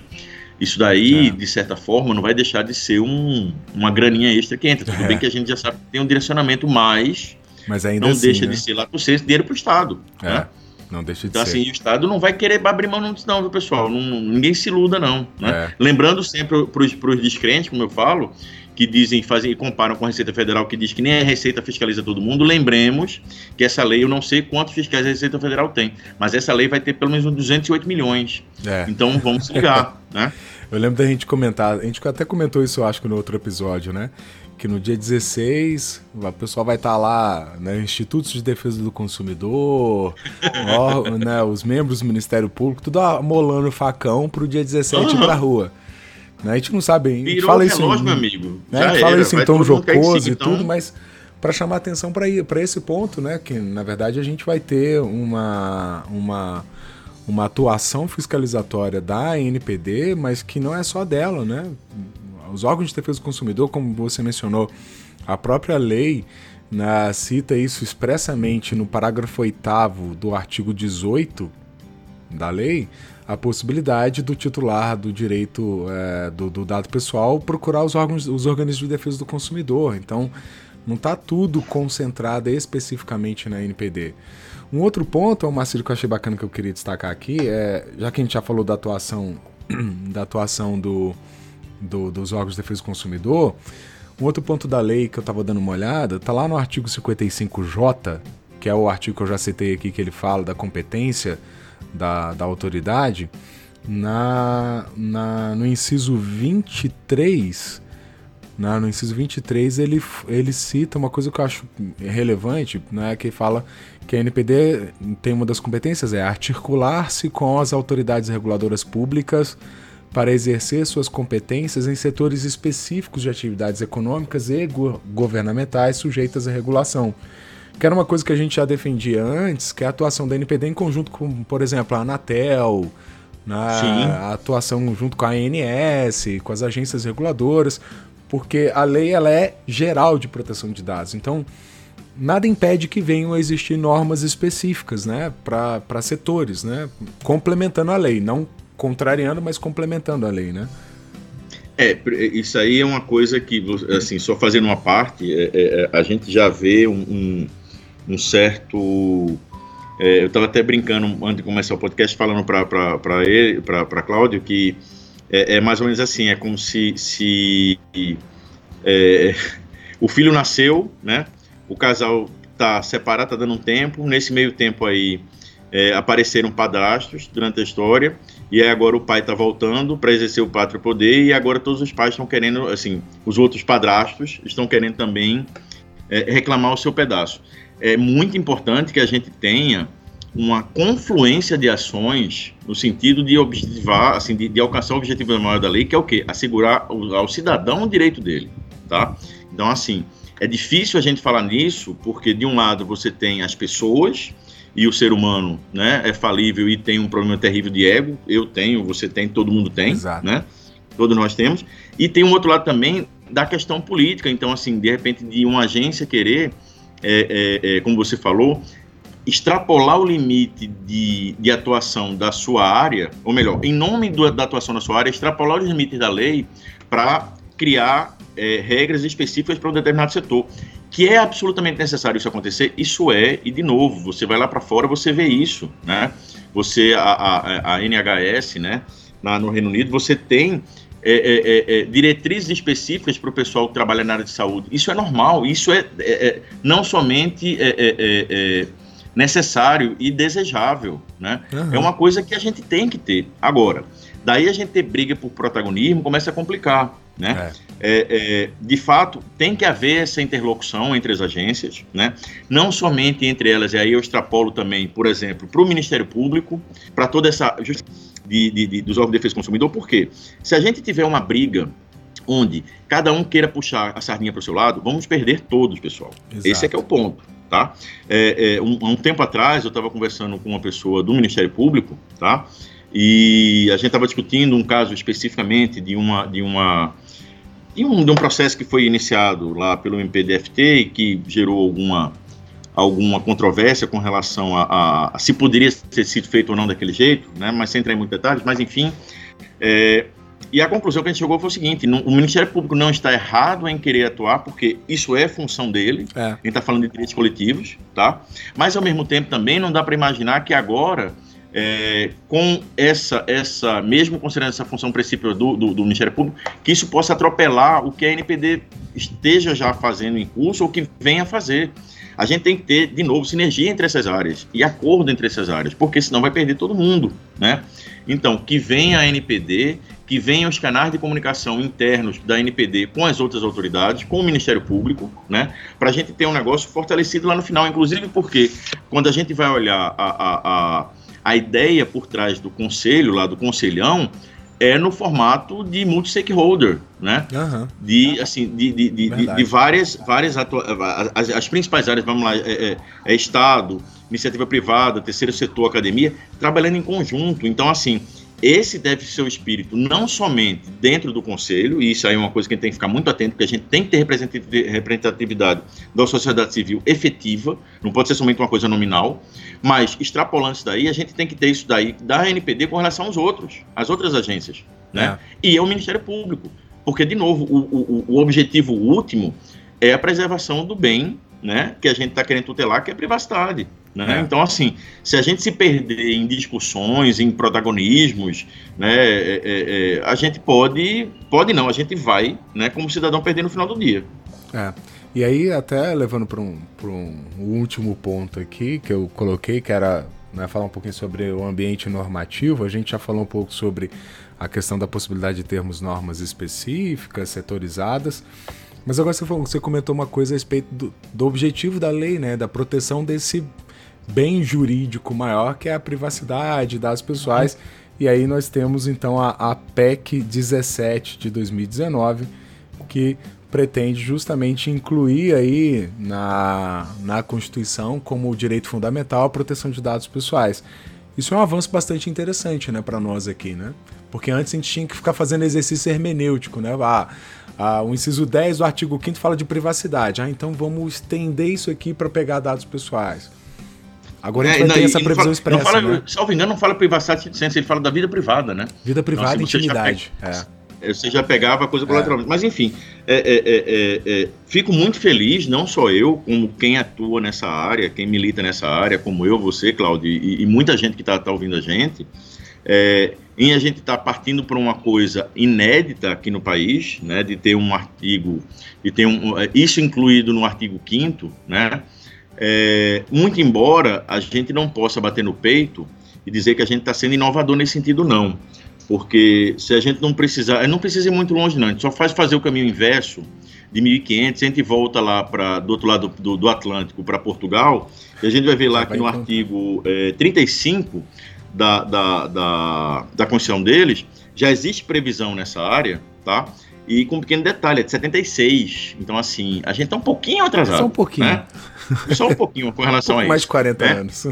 Isso daí, é. de certa forma, não vai deixar de ser um, uma graninha extra que entra. Tudo é. bem que a gente já sabe que tem um direcionamento, mas, mas ainda não assim, deixa né? de ser lá por ser dinheiro para o Estado. É. Né? Não deixa de então, ser. assim, o Estado não vai querer abrir mão disso, não, viu, pessoal? Não, ninguém se iluda, não. Né? É. Lembrando sempre para os descrentes, como eu falo, que dizem, fazem e comparam com a Receita Federal, que diz que nem a Receita fiscaliza todo mundo, lembremos que essa lei, eu não sei quantos fiscais a Receita Federal tem, mas essa lei vai ter pelo menos 208 milhões. É. Então vamos se ligar, né? Eu lembro da gente comentar, a gente até comentou isso, eu acho, no outro episódio, né? Que no dia 16 o pessoal vai estar tá lá, né, Institutos de Defesa do Consumidor, ó, né, os membros do Ministério Público, tudo amolando facão pro dia 17 uhum. pra rua. Né, a gente não sabe, a gente fala isso, relógio, meu amigo. Né, a gente fala isso em tom jocoso e tudo, mas para chamar atenção para esse ponto, né, que na verdade a gente vai ter uma, uma, uma atuação fiscalizatória da NPD, mas que não é só dela, né? Os órgãos de defesa do consumidor, como você mencionou, a própria lei né, cita isso expressamente no parágrafo 8 do artigo 18 da lei, a possibilidade do titular do direito é, do, do, dado pessoal procurar os órgãos, os organismos de defesa do consumidor. Então, não está tudo concentrado especificamente na NPD. Um outro ponto, Marcelo, que eu achei bacana que eu queria destacar aqui, é, já que a gente já falou da atuação, da atuação do, do, dos órgãos de defesa do consumidor, um outro ponto da lei que eu estava dando uma olhada, está lá no artigo 55J, que é o artigo que eu já citei aqui, que ele fala da competência da, da autoridade, na, na, no inciso 23, na, no inciso 23 ele, ele cita uma coisa que eu acho relevante, né, que fala que a NPD tem uma das competências, é articular-se com as autoridades reguladoras públicas para exercer suas competências em setores específicos de atividades econômicas e go governamentais sujeitas à regulação. Que era uma coisa que a gente já defendia antes, que é a atuação da NPD em conjunto com, por exemplo, a Anatel, na, a atuação junto com a ANS, com as agências reguladoras, porque a lei ela é geral de proteção de dados. Então, nada impede que venham a existir normas específicas né, para setores, né, complementando a lei, não contrariando, mas complementando a lei, né? É, isso aí é uma coisa que, assim, só fazendo uma parte, é, é, é, a gente já vê um, um, um certo É, eu estava até brincando antes de começar o podcast, falando para Cláudio, que é, é, mais ou menos assim: é como se, se é, o filho nasceu, né? O casal tá separado, tá dando um tempo. Nesse meio tempo aí é, apareceram padrastos durante a história e agora o pai está voltando para exercer o pátrio poder e agora todos os pais estão querendo, assim, os outros padrastos estão querendo também é, reclamar o seu pedaço. É muito importante que a gente tenha uma confluência de ações no sentido de objetivar, assim, de, de alcançar o objetivo maior da lei, que é o quê? Assegurar ao cidadão o direito dele, tá? Então, assim, é difícil a gente falar nisso, porque de um lado você tem as pessoas e o ser humano, né, é falível e tem um problema terrível de ego. Eu tenho, você tem, todo mundo tem, Exato. né? Todos nós temos. E tem um outro lado também da questão política. Então, assim, de repente, de uma agência querer, é, é, é, como você falou, extrapolar o limite de, de atuação da sua área, ou melhor, em nome do, da atuação da sua área, extrapolar os limites da lei para criar é, regras específicas para um determinado setor. Que é absolutamente necessário isso acontecer, isso é, e de novo, você vai lá para fora, você vê isso, né? Você, a, a, a NHS, né, na, no Reino Unido, você tem é, é, é, é diretrizes específicas para o pessoal que trabalha na área de saúde. Isso é normal, isso é, é, é não somente necessário e desejável, né? Uhum. É uma coisa que a gente tem que ter. Agora, daí a gente ter briga por protagonismo começa a complicar, né? É. É, de fato, tem que haver essa interlocução entre as agências, né? Não somente entre elas, e aí eu extrapolo também, por exemplo, para o Ministério Público, para toda essa de, de, de, dos órgãos de defesa do consumidor, porque se a gente tiver uma briga onde cada um queira puxar a sardinha para o seu lado, vamos perder todos, pessoal. Exato. Esse é que é o ponto tá? É, é, um, um, tempo atrás eu estava conversando com uma pessoa do Ministério Público, tá? E a gente estava discutindo um caso especificamente de uma de uma de um, de um processo que foi iniciado lá pelo MPDFT e que gerou alguma alguma controvérsia com relação a, a, a, se poderia ter sido feito ou não daquele jeito, né? Mas sem entrar em muitos detalhes, mas enfim, é, e a conclusão que a gente chegou foi o seguinte: não, o Ministério Público não está errado em querer atuar, porque isso é função dele. É. A gente está falando de direitos coletivos, tá? Mas ao mesmo tempo também não dá para imaginar que agora, é, com essa, essa, mesmo considerando essa função princípio do, do, do, Ministério Público, que isso possa atropelar o que a NPD esteja já fazendo em curso ou que venha a fazer. A gente tem que ter, de novo, sinergia entre essas áreas e acordo entre essas áreas, porque senão vai perder todo mundo, né? Então, que venha a NPD que venham os canais de comunicação internos da NPD com as outras autoridades, com o Ministério Público, né, para a gente ter um negócio fortalecido lá no final, inclusive porque quando a gente vai olhar a, a, a, a ideia por trás do conselho, lá do conselhão, é no formato de multi-stakeholder, né? Uhum. De, assim, de, de, de, de, várias, várias as, as, principais áreas, vamos lá, é, é, é Estado, iniciativa privada, terceiro setor, academia, trabalhando em conjunto. Então, assim, esse deve ser o espírito não somente dentro do conselho, e isso aí é uma coisa que a gente tem que ficar muito atento, porque a gente tem que ter representatividade da sociedade civil efetiva, não pode ser somente uma coisa nominal, mas extrapolando isso daí, a gente tem que ter isso daí da NPD com relação aos outros, às outras agências, né? É. E é o Ministério Público, porque, de novo, o, o, o objetivo último é a preservação do bem, né, que a gente está querendo tutelar, que é a privacidade. Né? É. Então, assim, se a gente se perder em discussões, em protagonismos, né, é, é, é, a gente pode, pode não, a gente vai, né, como cidadão perder no final do dia. É. E aí, até levando para um, um último ponto aqui que eu coloquei, que era né, falar um pouquinho sobre o ambiente normativo, a gente já falou um pouco sobre a questão da possibilidade de termos normas específicas, setorizadas. Mas agora você, falou, você comentou uma coisa a respeito do, do objetivo da lei, né, da proteção desse bem jurídico maior, que é a privacidade, dados pessoais. E aí nós temos então a, a PEC 17 de 2019, que pretende justamente incluir aí na, na Constituição como direito fundamental a proteção de dados pessoais. Isso é um avanço bastante interessante, né, para nós aqui, né? Porque antes a gente tinha que ficar fazendo exercício hermenêutico, né? Ah, ah, o inciso 10 do artigo 5 fala de privacidade. Ah, então vamos estender isso aqui para pegar dados pessoais. Agora a gente é, vai não, ter essa previsão fala, expressa. Não fala, né? Salvo engano, não fala privacidade, ele fala da vida privada, né? Vida privada e intimidade. É. Você já pegava a coisa colateralmente. É. Mas, enfim, é é, é, é, fico muito feliz, não só eu, como quem atua nessa área, quem milita nessa área, como eu, você, Claudio, e, e muita gente que está tá ouvindo a gente, em a gente estar tá partindo para uma coisa inédita aqui no país, né, de ter um artigo, de ter um, isso incluído no artigo 5 né, muito embora a gente não possa bater no peito e dizer que a gente está sendo inovador nesse sentido, não. Porque se a gente não precisar, não precisa ir muito longe, não. A gente só faz fazer o caminho inverso de 1500, a gente volta lá para do outro lado do, do Atlântico para Portugal, e a gente vai ver lá que no artigo é, 35 da, da, da, da Constituição deles, já existe previsão nessa área, tá? E com um pequeno detalhe, é de 76. Então, assim, a gente tá um pouquinho atrasado. Só um pouquinho. Né? Só um pouquinho com relação um a isso. Mais de 40 né? anos.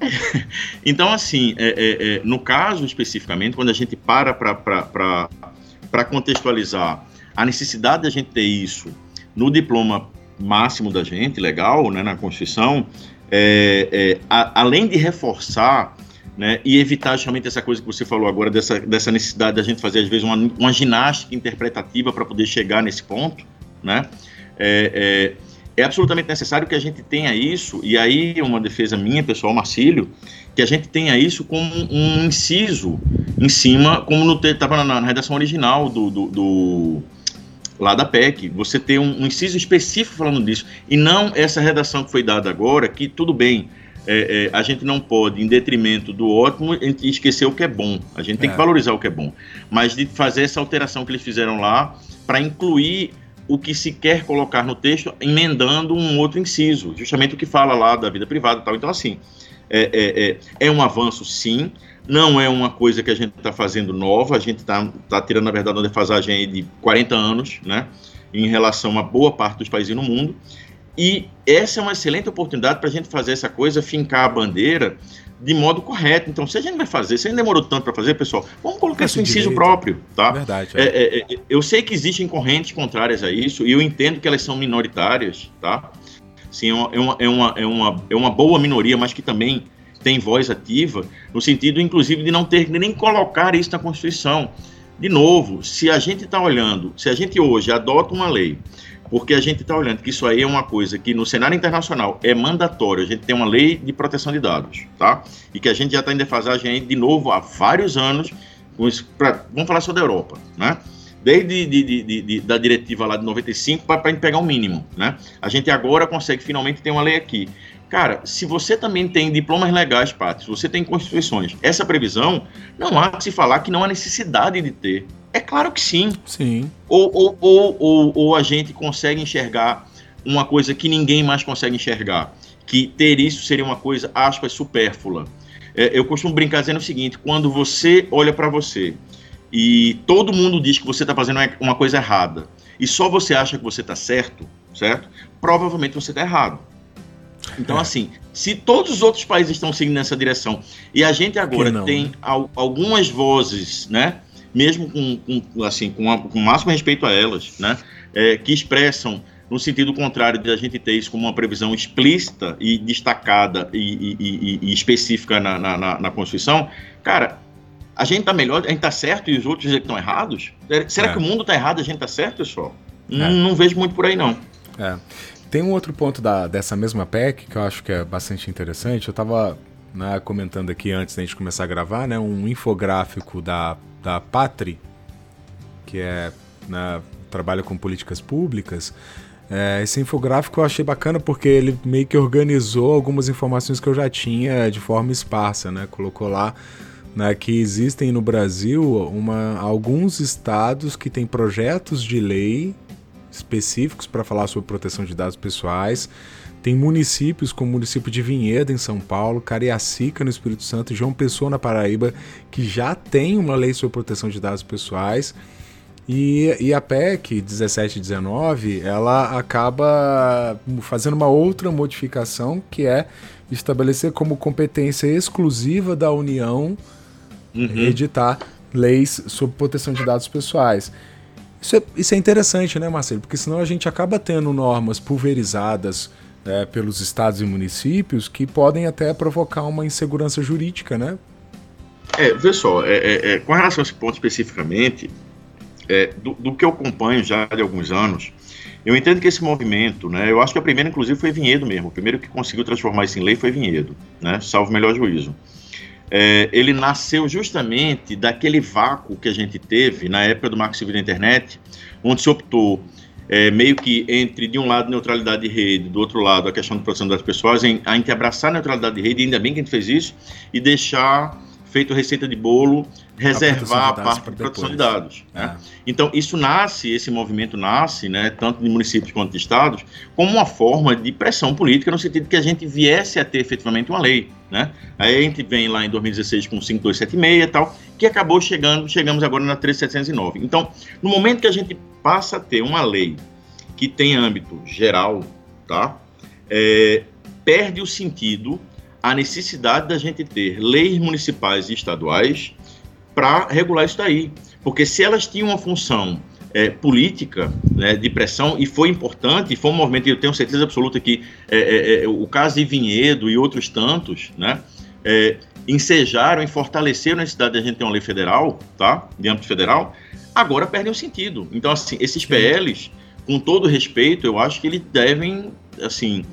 então, assim, é, é, é, no caso especificamente, quando a gente para para contextualizar a necessidade de a gente ter isso no diploma máximo da gente, legal, né, na Constituição, é, é, a, além de reforçar né, e evitar justamente essa coisa que você falou agora, dessa, dessa necessidade da gente fazer, às vezes, uma, uma ginástica interpretativa para poder chegar nesse ponto, né? É, é, é absolutamente necessário que a gente tenha isso, e aí uma defesa minha, pessoal, Marcílio, que a gente tenha isso como um inciso em cima, como estava na, na, redação original do, do, do, lá da PEC, você ter um, um, inciso específico falando disso, e não essa redação que foi dada agora, que tudo bem, é, é, a gente não pode, em detrimento do ótimo, esquecer o que é bom, a gente tem é. que valorizar o que é bom, mas de fazer essa alteração que eles fizeram lá, para incluir o que se quer colocar no texto, emendando um outro inciso, justamente o que fala lá da vida privada e tal. Então, assim, é, é, é, é um avanço, sim, não é uma coisa que a gente está fazendo nova, a gente está tá tirando, na verdade, uma defasagem de 40 anos, né, em relação a boa parte dos países no mundo, e essa é uma excelente oportunidade para a gente fazer essa coisa, fincar a bandeira de modo correto. Então, se a gente vai fazer, se a gente demorou tanto para fazer, pessoal, vamos colocar esse inciso direito. próprio, tá? Verdade. É. É, é, é, eu sei que existem correntes contrárias a isso e eu entendo que elas são minoritárias, tá? Sim, é uma, é uma, é uma, é uma boa minoria, mas que também tem voz ativa, no sentido, inclusive, de não ter nem colocar isso na Constituição. De novo, se a gente está olhando, se a gente hoje adota uma lei porque a gente está olhando que isso aí é uma coisa que no cenário internacional é mandatório, a gente tem uma lei de proteção de dados, tá? E que a gente já está em defasagem de novo há vários anos, pra, vamos falar só da Europa, né? Desde de, de, de, da diretiva lá de 95 para pegar o um mínimo, né? A gente agora consegue finalmente ter uma lei aqui. Cara, se você também tem diplomas legais, Paty, se você tem constituições, essa previsão, não há que se falar que não há necessidade de ter. É claro que sim. Sim. Ou, ou, ou, ou, ou a gente consegue enxergar uma coisa que ninguém mais consegue enxergar, que ter isso seria uma coisa, aspas, supérflua. É, eu costumo brincar dizendo o seguinte: quando você olha para você e todo mundo diz que você está fazendo uma coisa errada e só você acha que você está certo, certo? Provavelmente você está errado. Então, é. assim, se todos os outros países estão seguindo nessa direção e a gente agora tem né? algumas vozes, né? Mesmo com, com assim, com, a, com o máximo respeito a elas, né, é, que expressam no sentido contrário de a gente ter isso como uma previsão explícita e destacada e, e, e, e específica na, na, na, Constituição, cara, a gente está melhor, a gente está certo e os outros que estão errados? Será é. que o mundo está errado e a gente está certo, pessoal? É. Não, não, vejo muito por aí, não. É. Tem um outro ponto da, dessa mesma PEC que eu acho que é bastante interessante. Eu estava né, comentando aqui antes da gente começar a gravar, né, um infográfico da da Patri, que é né, trabalha com políticas públicas. É, esse infográfico eu achei bacana porque ele meio que organizou algumas informações que eu já tinha de forma esparsa, né? Colocou lá né, que existem no Brasil uma, alguns estados que têm projetos de lei específicos para falar sobre proteção de dados pessoais. Tem municípios como o município de Vinhedo, em São Paulo, Cariacica, no Espírito Santo, e João Pessoa, na Paraíba, que já tem uma lei sobre proteção de dados pessoais. E, e a PEC 1719, ela acaba fazendo uma outra modificação, que é estabelecer como competência exclusiva da União uhum. editar leis sobre proteção de dados pessoais. Isso é, isso é interessante, né, Marcelo? Porque senão a gente acaba tendo normas pulverizadas é, pelos estados e municípios que podem até provocar uma insegurança jurídica, né? É, vê só, é, é, é, com relação a esse ponto especificamente, é, do, do, que eu acompanho já de alguns anos, eu entendo que esse movimento, né, eu acho que a primeira, inclusive, foi Vinhedo mesmo. O primeiro que conseguiu transformar isso em lei foi Vinhedo, né, salvo melhor juízo. É, ele nasceu justamente daquele vácuo que a gente teve na época do Marco Civil da Internet, onde se optou é, meio que entre, de um lado, neutralidade de rede, do outro lado, a questão da proteção das pessoas, em, a gente abraçar a neutralidade de rede, ainda bem que a gente fez isso, e deixar feito receita de bolo, reservar a, parte de proteção de dados. Né? É. Então, isso nasce, esse movimento nasce, né, tanto de municípios quanto de estados, como uma forma de pressão política, no sentido que a gente viesse a ter efetivamente uma lei. Né? Aí a gente vem lá em 2016 com 5276 e tal, que acabou chegando, chegamos agora na 3709. Então, no momento que a gente passa a ter uma lei que tem âmbito geral, tá? É, perde o sentido a necessidade da gente ter leis municipais e estaduais para regular isso daí. Porque se elas tinham uma função é, política né, de pressão, e foi importante, foi um movimento, eu tenho certeza absoluta que é, é, é o caso de Vinhedo e outros tantos, né, é, ensejaram e fortaleceram a necessidade de a gente ter uma lei federal, tá, de âmbito federal, agora perdem o sentido. Então, assim, esses PLs, com todo respeito, eu acho que eles devem, assim,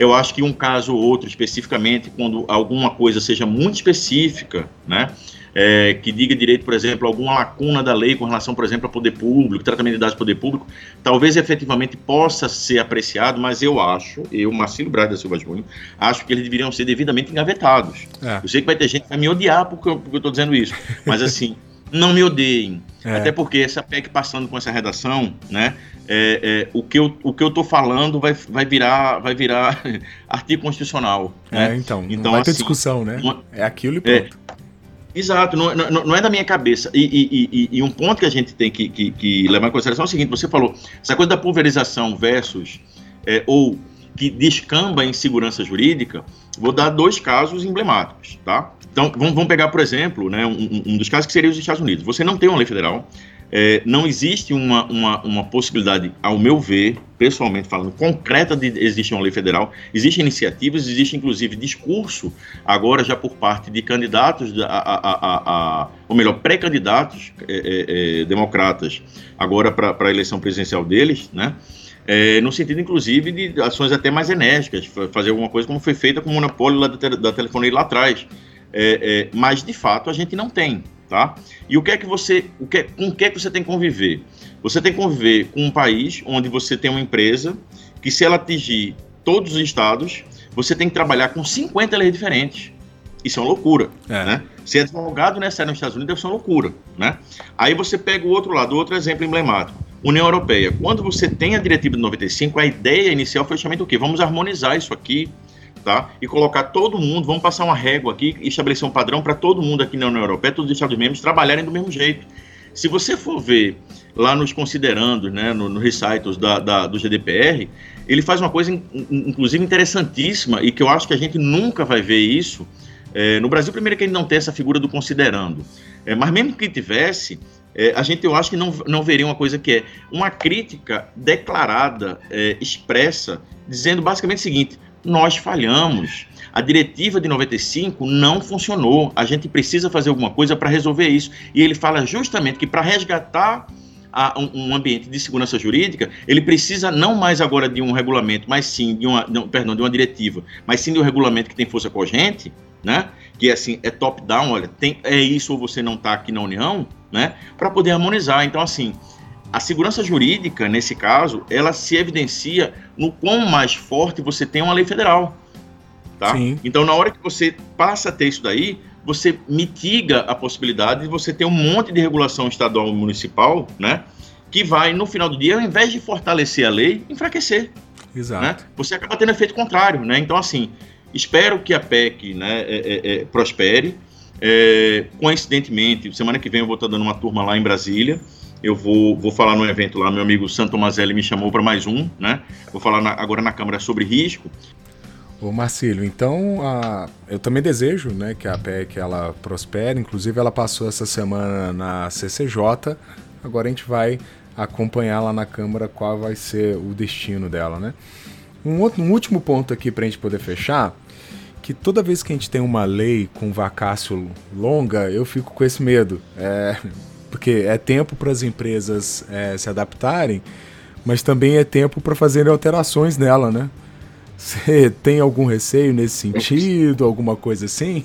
eu acho que um caso ou outro, especificamente, quando alguma coisa seja muito específica, né? É, que diga direito, por exemplo, alguma lacuna da lei com relação, por exemplo, a poder público, tratamento de dados do poder público, talvez efetivamente possa ser apreciado, mas eu acho, eu, Marcelo Braz da Silva Júnior, acho que eles deveriam ser devidamente engavetados. É. Eu sei que vai ter gente que vai me odiar porque eu estou dizendo isso, mas assim, não me odeiem. É. Até porque essa PEC passando com essa redação, né? É, é, o que eu o que eu tô falando vai, vai virar vai virar artigo constitucional. Né? É, então, então não vai ter assim, discussão, né? Uma, é aquilo e é, pronto. Exato, não, não, não, é da minha cabeça. E, e, e, e, um ponto que a gente tem que, que, que, levar em consideração é o seguinte: você falou, essa coisa da pulverização versus é, ou que descamba em segurança jurídica, vou dar dois casos emblemáticos, tá? Então, vamos, vamos pegar, por exemplo, né, um, um, dos casos que seria os Estados Unidos. Você não tem uma lei federal, é, não existe uma, uma, uma, possibilidade, ao meu ver, pessoalmente falando, concreta de existir uma lei federal. Existem iniciativas, existe inclusive discurso, agora já por parte de candidatos, a, a, a, ou melhor, pré-candidatos é, é, é democratas, agora para a eleição presidencial deles, né? É, no sentido, inclusive, de ações até mais enérgicas, fazer alguma coisa como foi feita com o monopólio da, da telefonia lá atrás. É, é, mas, de fato, a gente não tem, tá? E o que é que você, o que, com o que é que você tem que conviver? Você tem que conviver com um país onde você tem uma empresa que, se ela atingir todos os estados, você tem que trabalhar com 50 leis diferentes. Isso é uma loucura, é. né? Ser advogado nessa área nos Estados Unidos é uma loucura, né? Aí você pega o outro lado, outro exemplo emblemático. União Europeia. Quando você tem a diretiva de 95, a ideia inicial foi justamente o quê? Vamos harmonizar isso aqui, tá? E colocar todo mundo, vamos passar uma régua aqui e estabelecer um padrão para todo mundo aqui na União Europeia, todos os Estados-membros trabalharem do mesmo jeito. Se você for ver lá nos considerando, né, no, no recitals da, da, do GDPR, ele faz uma coisa, inclusive, interessantíssima e que eu acho que a gente nunca vai ver isso. É, no Brasil, primeiro que ele não tem essa figura do considerando. É, mas mesmo que tivesse, é, a gente eu acho que não, não veria uma coisa que é uma crítica declarada, é, expressa, dizendo basicamente o seguinte: nós falhamos. A diretiva de 95 não funcionou. A gente precisa fazer alguma coisa para resolver isso. E ele fala justamente que para resgatar a, um, um, ambiente de segurança jurídica, ele precisa não mais agora de um regulamento, mas sim de uma, não, perdão, de uma diretiva, mas sim de um regulamento que tem força cogente, né? Que é assim, é top-down, olha, tem, é isso ou você não está aqui na União, né? Para poder harmonizar. Então, assim, a segurança jurídica, nesse caso, ela se evidencia no quão mais forte você tem uma lei federal. Tá? Então, na hora que você passa a ter isso daí, você mitiga a possibilidade de você ter um monte de regulação estadual e municipal, né? Que vai, no final do dia, ao invés de fortalecer a lei, enfraquecer. Exato. Né? Você acaba tendo efeito contrário, né? Então, assim, espero que a PEC né, é, é, é, prospere. É, coincidentemente, semana que vem eu vou estar dando uma turma lá em Brasília eu vou, vou falar no evento lá, meu amigo Santo Mazelli me chamou para mais um, né? Vou falar na, agora na Câmara sobre risco. Ô Marcílio, então a, eu também desejo né, que a PEC ela prospere, inclusive ela passou essa semana na CCJ, agora a gente vai acompanhar lá na Câmara qual vai ser o destino dela, né? Um, outro, um último ponto aqui para a gente poder fechar, que toda vez que a gente tem uma lei com vacácio longa, eu fico com esse medo. É, porque é tempo para as empresas é, se adaptarem, mas também é tempo para fazerem alterações nela, né? Você tem algum receio nesse sentido, alguma coisa assim?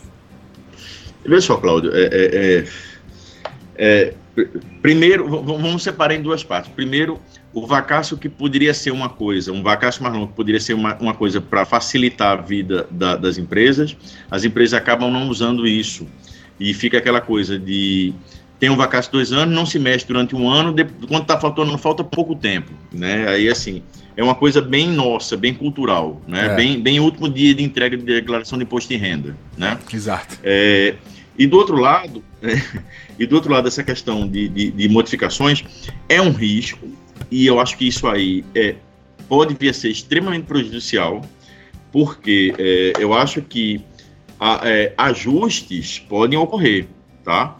Veja só, Cláudio, é, é, é, é primeiro, vamos separar em duas partes. Primeiro, o vacácio que poderia ser uma coisa, um vacácio mais longo, que poderia ser uma, uma coisa para facilitar a vida da, das empresas, as empresas acabam não usando isso. E fica aquela coisa de tem um vacácio dois anos, não se mexe durante um ano, de, quando está faltando, falta pouco tempo, né? Aí, assim, é uma coisa bem nossa, bem cultural, né? É. Bem, bem último dia de entrega de declaração de imposto de renda, né? Exato. É, e do outro lado, é, e do outro lado, essa questão de, de, de, modificações é um risco, e eu acho que isso aí é, pode vir a ser extremamente prejudicial, porque é, eu acho que a, é, ajustes podem ocorrer, tá?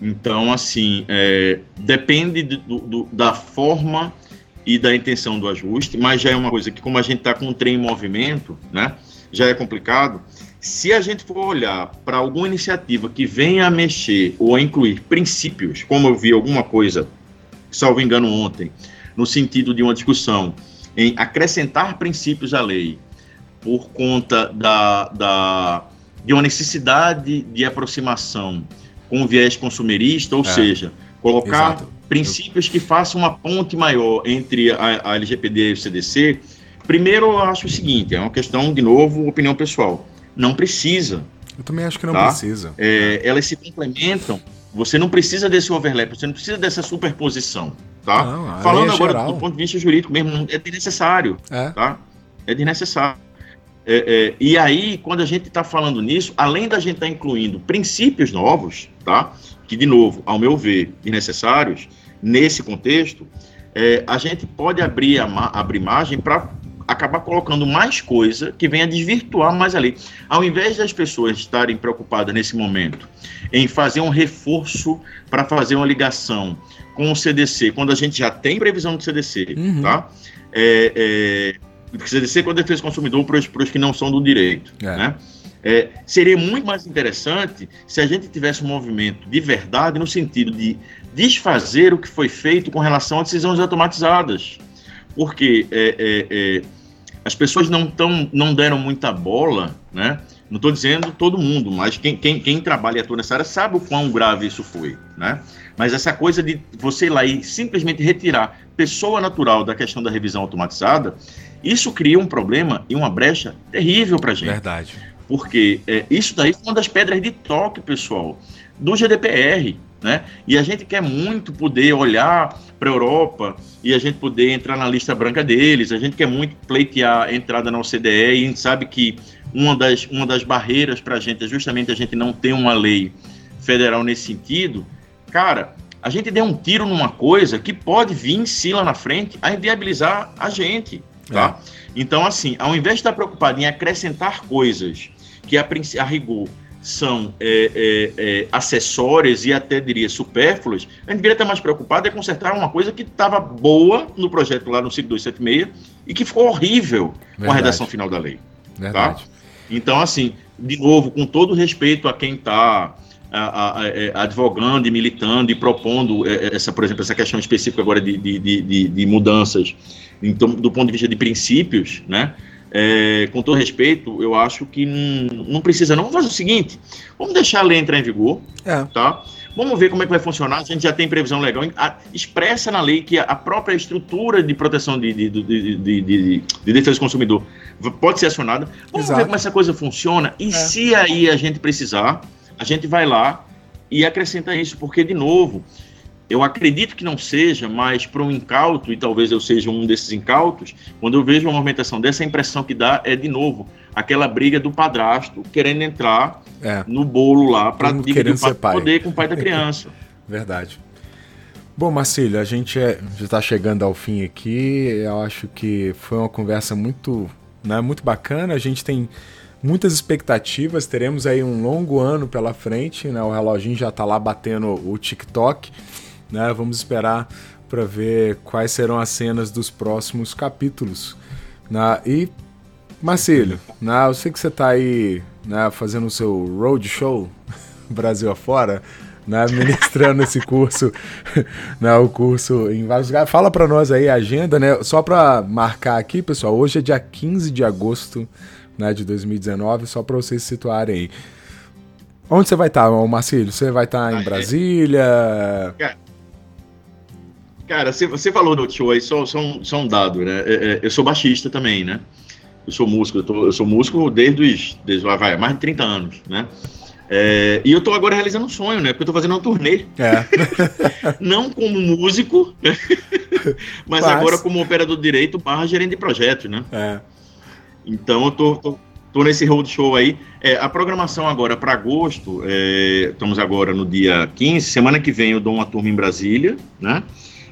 Então, assim, é, depende do, do, da forma e da intenção do ajuste, mas já é uma coisa que, como a gente está com o trem em movimento, né, já é complicado. Se a gente for olhar para alguma iniciativa que venha a mexer ou a incluir princípios, como eu vi alguma coisa, salvo engano ontem, no sentido de uma discussão em acrescentar princípios à lei por conta da, da, de uma necessidade de aproximação com viés consumerista, ou é, seja, colocar exato. princípios que façam uma ponte maior entre a, a LGPD e o CDC. Primeiro, eu acho o seguinte: é uma questão, de novo, opinião pessoal. Não precisa. Eu também acho que não tá? precisa. É, elas se complementam. Você não precisa desse overlap, você não precisa dessa superposição, tá? Não, Falando é agora geral. do ponto de vista jurídico mesmo, é desnecessário, é. tá? É desnecessário. É, é, e aí, quando a gente está falando nisso, além da gente estar tá incluindo princípios novos, tá? Que, de novo, ao meu ver, desnecessários, nesse contexto, é, a gente pode abrir, a, abrir margem para acabar colocando mais coisa que venha desvirtuar mais a lei. Ao invés das pessoas estarem preocupadas nesse momento em fazer um reforço para fazer uma ligação com o CDC, quando a gente já tem previsão do CDC, uhum. tá? É, é, ser com a defesa do consumidor para os que não são do direito. É. Né? É, seria muito mais interessante se a gente tivesse um movimento de verdade no sentido de desfazer o que foi feito com relação a decisões automatizadas. Porque é, é, é as pessoas não, tão, não deram muita bola, né? Não estou dizendo todo mundo, mas quem, quem, quem trabalha e atua nessa área sabe o quão grave isso foi, né? Mas essa coisa de você ir lá e simplesmente retirar pessoa natural da questão da revisão automatizada, isso cria um problema e uma brecha terrível para a gente. Verdade. Porque é, isso daí foi uma das pedras de toque, pessoal, do GDPR. Né? E a gente quer muito poder olhar para a Europa e a gente poder entrar na lista branca deles, a gente quer muito pleitear a entrada na OCDE e a gente sabe que uma das, uma das barreiras para a gente é justamente a gente não ter uma lei federal nesse sentido. Cara, a gente deu um tiro numa coisa que pode vir, sim, lá na frente, a inviabilizar a gente. Tá? É. Então, assim, ao invés de estar preocupado em acrescentar coisas que a, a rigor são é, é, é, acessórias e até diria supérfluas, a gente deveria estar mais preocupado em consertar uma coisa que estava boa no projeto lá no 5276 e que ficou horrível Verdade. com a redação final da lei. Tá? Verdade. Tá? Então, assim, de novo, com todo respeito a quem está é, advogando e militando e propondo é, é, essa, por exemplo, essa questão específica agora de, de, de, de mudanças então, do ponto de vista de princípios, né? É, com todo respeito, eu acho que não, não, precisa não. Vamos fazer o seguinte, vamos deixar a lei entrar em vigor, é. tá? Vamos ver como é que vai funcionar. A gente já tem previsão legal, a, expressa na lei que a, a própria estrutura de proteção de, de, de, de, de defesa do consumidor pode ser acionada. Vamos Exato. ver como essa coisa funciona e é. se aí a gente precisar, a gente vai lá e acrescenta isso, porque, de novo, eu acredito que não seja, mas para um incauto, e talvez eu seja um desses incautos, quando eu vejo uma movimentação dessa, a impressão que dá é, de novo, aquela briga do padrasto querendo entrar é. no bolo lá para dividir o poder com o pai da criança. Verdade. Bom, Marcílio, a gente é, já está chegando ao fim aqui. Eu acho que foi uma conversa muito, né, muito bacana. A gente tem muitas expectativas. Teremos aí um longo ano pela frente. Né? O reloginho já está lá batendo o TikTok. Né? Vamos esperar para ver quais serão as cenas dos próximos capítulos. Né? E, Marcelo, né? eu sei que você está aí né, fazendo o seu road show Brasil afora. né, ministrando esse curso, né, o curso em vários lugares. Fala para nós aí a agenda, né? Só para marcar aqui, pessoal, hoje é dia 15 de agosto, né, de 2019, só para vocês se situarem aí. Onde você vai estar, tá, Marcílio? Você vai estar tá em é. Brasília? Cara, você, você falou do show aí, só, só, um, só um dado, né? É, é, eu sou baixista também, né? Eu sou músico, eu, tô, eu sou músico desde os, desde, vai, mais de 30 anos, né? É, e eu tô agora realizando um sonho, né? Porque eu tô fazendo uma turnê. É. Não como músico, mas, mas, agora como operador de direito barra gerente de projetos, né? É. Então eu tô, tô, tô nesse roadshow aí. É, a programação agora para agosto, é, estamos agora no dia 15, semana que vem eu dou uma turma em Brasília, né?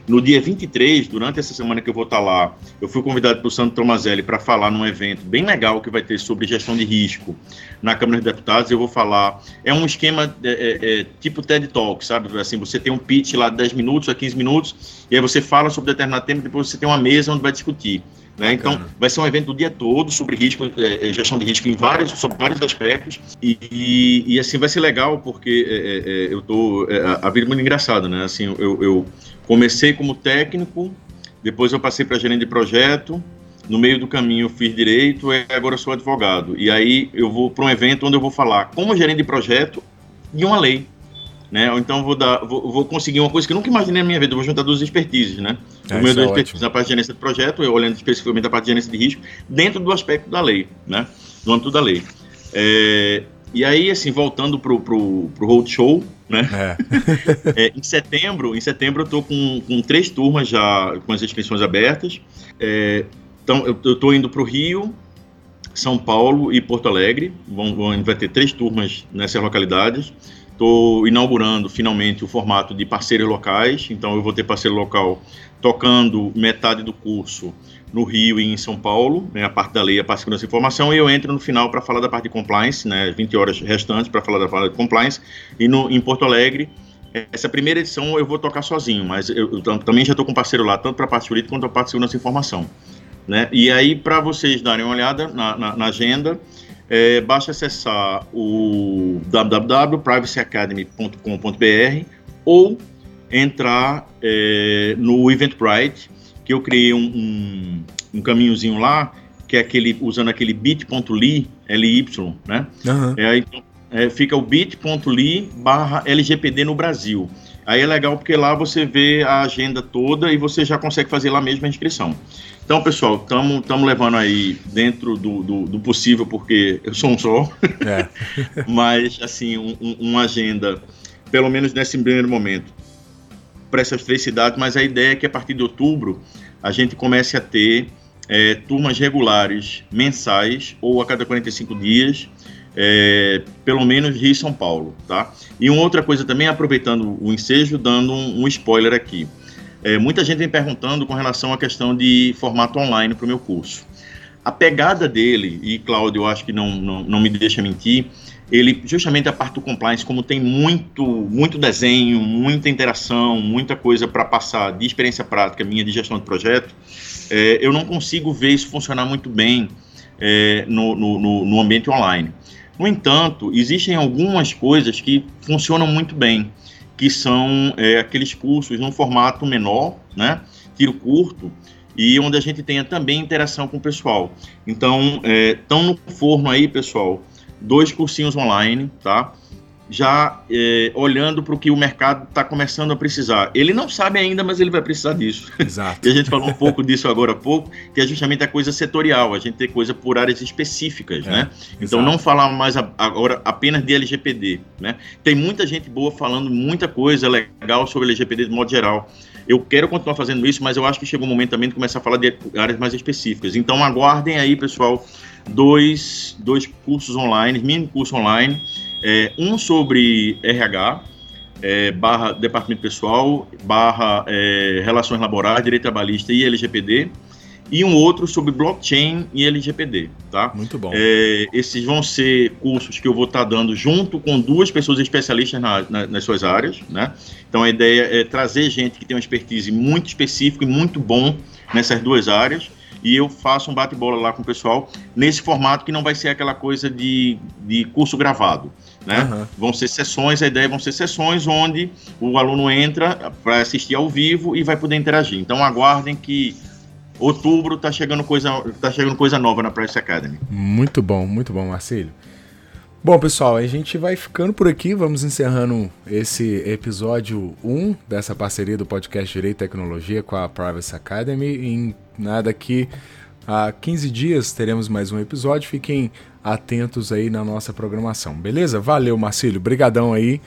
No dia 23, durante essa semana que eu vou estar lá, eu fui convidado pelo Sandro Tomazelli para falar num evento bem legal que vai ter sobre gestão de risco na Câmara dos Deputados. Eu vou falar. É um esquema é, é, é, tipo TED Talk, sabe? Assim, você tem um pitch lá de 10 minutos a 15 minutos, e aí você fala sobre determinado tema, depois você tem uma mesa onde vai discutir. Né? Então, vai ser um evento o dia todo sobre risco, é, é, gestão de risco em vários, sobre vários aspectos. E, e, e assim, vai ser legal porque é, é, é eu tô. a vida é muito engraçada, né? Assim, eu, eu Comecei como técnico, depois eu passei para gerente de projeto, no meio do caminho eu fiz direito e agora eu sou advogado. E aí eu vou para um evento onde eu vou falar como gerente de projeto e uma lei. Né? Ou então vou, dar, vou, vou, conseguir uma coisa que eu nunca imaginei na minha vida, vou juntar duas expertises, né? É, o meu duas é expertises na parte de gerência de projeto, eu olhando especificamente a parte de gerência de risco, dentro do aspecto da lei, né? No âmbito da lei. É, e aí, assim, voltando pro, pro, pro roadshow, né? É. é, em setembro, em setembro eu tô com, com três turmas já com as inscrições abertas. É, então, eu, eu tô indo pro Rio, São Paulo e Porto Alegre. Vão, vão, vai ter três turmas nessas localidades. Estou inaugurando finalmente o formato de parceiros locais, então eu vou ter parceiro local tocando metade do curso no Rio e em São Paulo, né, a parte da lei, a parte de segurança e informação, e eu entro no final para falar da parte de compliance, né, 20 horas restantes para falar da parte de compliance, e no, em Porto Alegre, essa primeira edição eu vou tocar sozinho, mas eu, eu também já estou com parceiro lá, tanto para a parte jurídica quanto para a parte de segurança e informação. Né? E aí, para vocês darem uma olhada na, na, na agenda, é, basta acessar o www.privacyacademy.com.br ou entrar é, no Eventbrite, que eu criei um, um, um, caminhozinho lá, que é aquele, usando aquele bit.ly, LY, né? Uhum. É, então, é, fica o bit.ly barra LGPD no Brasil. Aí é legal porque lá você vê a agenda toda e você já consegue fazer lá mesmo a inscrição. Então, pessoal, estamos levando aí dentro do, do, do, possível, porque eu sou um só, é. mas, assim, um, um, uma agenda, pelo menos nesse primeiro momento, para essas três cidades, mas a ideia é que a partir de outubro a gente comece a ter é, turmas regulares mensais ou a cada 45 dias, é, pelo menos Rio e São Paulo, tá? E uma outra coisa também, aproveitando o ensejo, dando um, um spoiler aqui. É, muita gente vem perguntando com relação à questão de formato online para o meu curso. A pegada dele, e Cláudio, eu acho que não, não, não me deixa mentir, ele justamente a parte do compliance, como tem muito muito desenho, muita interação, muita coisa para passar de experiência prática minha de gestão de projeto, é, eu não consigo ver isso funcionar muito bem é, no, no, no ambiente online. No entanto, existem algumas coisas que funcionam muito bem, que são é, aqueles cursos num formato menor, né, tiro curto, e onde a gente tenha também interação com o pessoal. Então, estão é, no forno aí, pessoal, dois cursinhos online, tá? Já é, olhando para o que o mercado está começando a precisar. Ele não sabe ainda, mas ele vai precisar disso. Exato. e a gente falou um pouco disso agora há pouco, que é justamente a coisa setorial, a gente tem coisa por áreas específicas, é, né? Então exato. não falar mais agora apenas de LGPD, né? Tem muita gente boa falando muita coisa legal sobre LGPD de modo geral. Eu quero continuar fazendo isso, mas eu acho que chegou o momento também de começar a falar de áreas mais específicas. Então aguardem aí, pessoal, dois, dois cursos online, mini curso online, é, um sobre RH, é, barra departamento pessoal, barra é, relações laborais, direito trabalhista e LGPD, e um outro sobre blockchain e LGPD, tá? Muito bom. É, esses vão ser cursos que eu vou estar tá dando junto com duas pessoas especialistas na, na, nas suas áreas, né? Então a ideia é trazer gente que tem uma expertise muito específica e muito bom nessas duas áreas e eu faço um bate-bola lá com o pessoal nesse formato que não vai ser aquela coisa de, de curso gravado. Né? Uhum. Vão ser sessões, a ideia vão ser sessões onde o aluno entra para assistir ao vivo e vai poder interagir. Então aguardem que outubro tá chegando coisa, tá chegando coisa nova na Price Academy. Muito bom, muito bom, Marcelo. Bom, pessoal, a gente vai ficando por aqui, vamos encerrando esse episódio 1 dessa parceria do podcast Direito e Tecnologia com a Privacy Academy. Em nada aqui a 15 dias teremos mais um episódio. Fiquem atentos aí na nossa programação. Beleza? Valeu, Marcílio. Brigadão aí.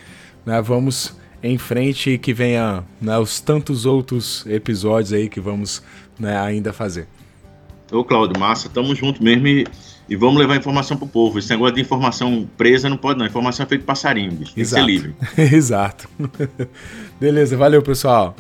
Né? Vamos em frente e que venha né, os tantos outros episódios aí que vamos né, ainda fazer. Ô, Claudio, massa, tamo junto mesmo e e vamos levar informação pro povo. Esse negócio de informação presa não pode, não. Informação é feita passarinho, bicho. Tem Exato. que ser livre. Exato. Beleza, valeu, pessoal.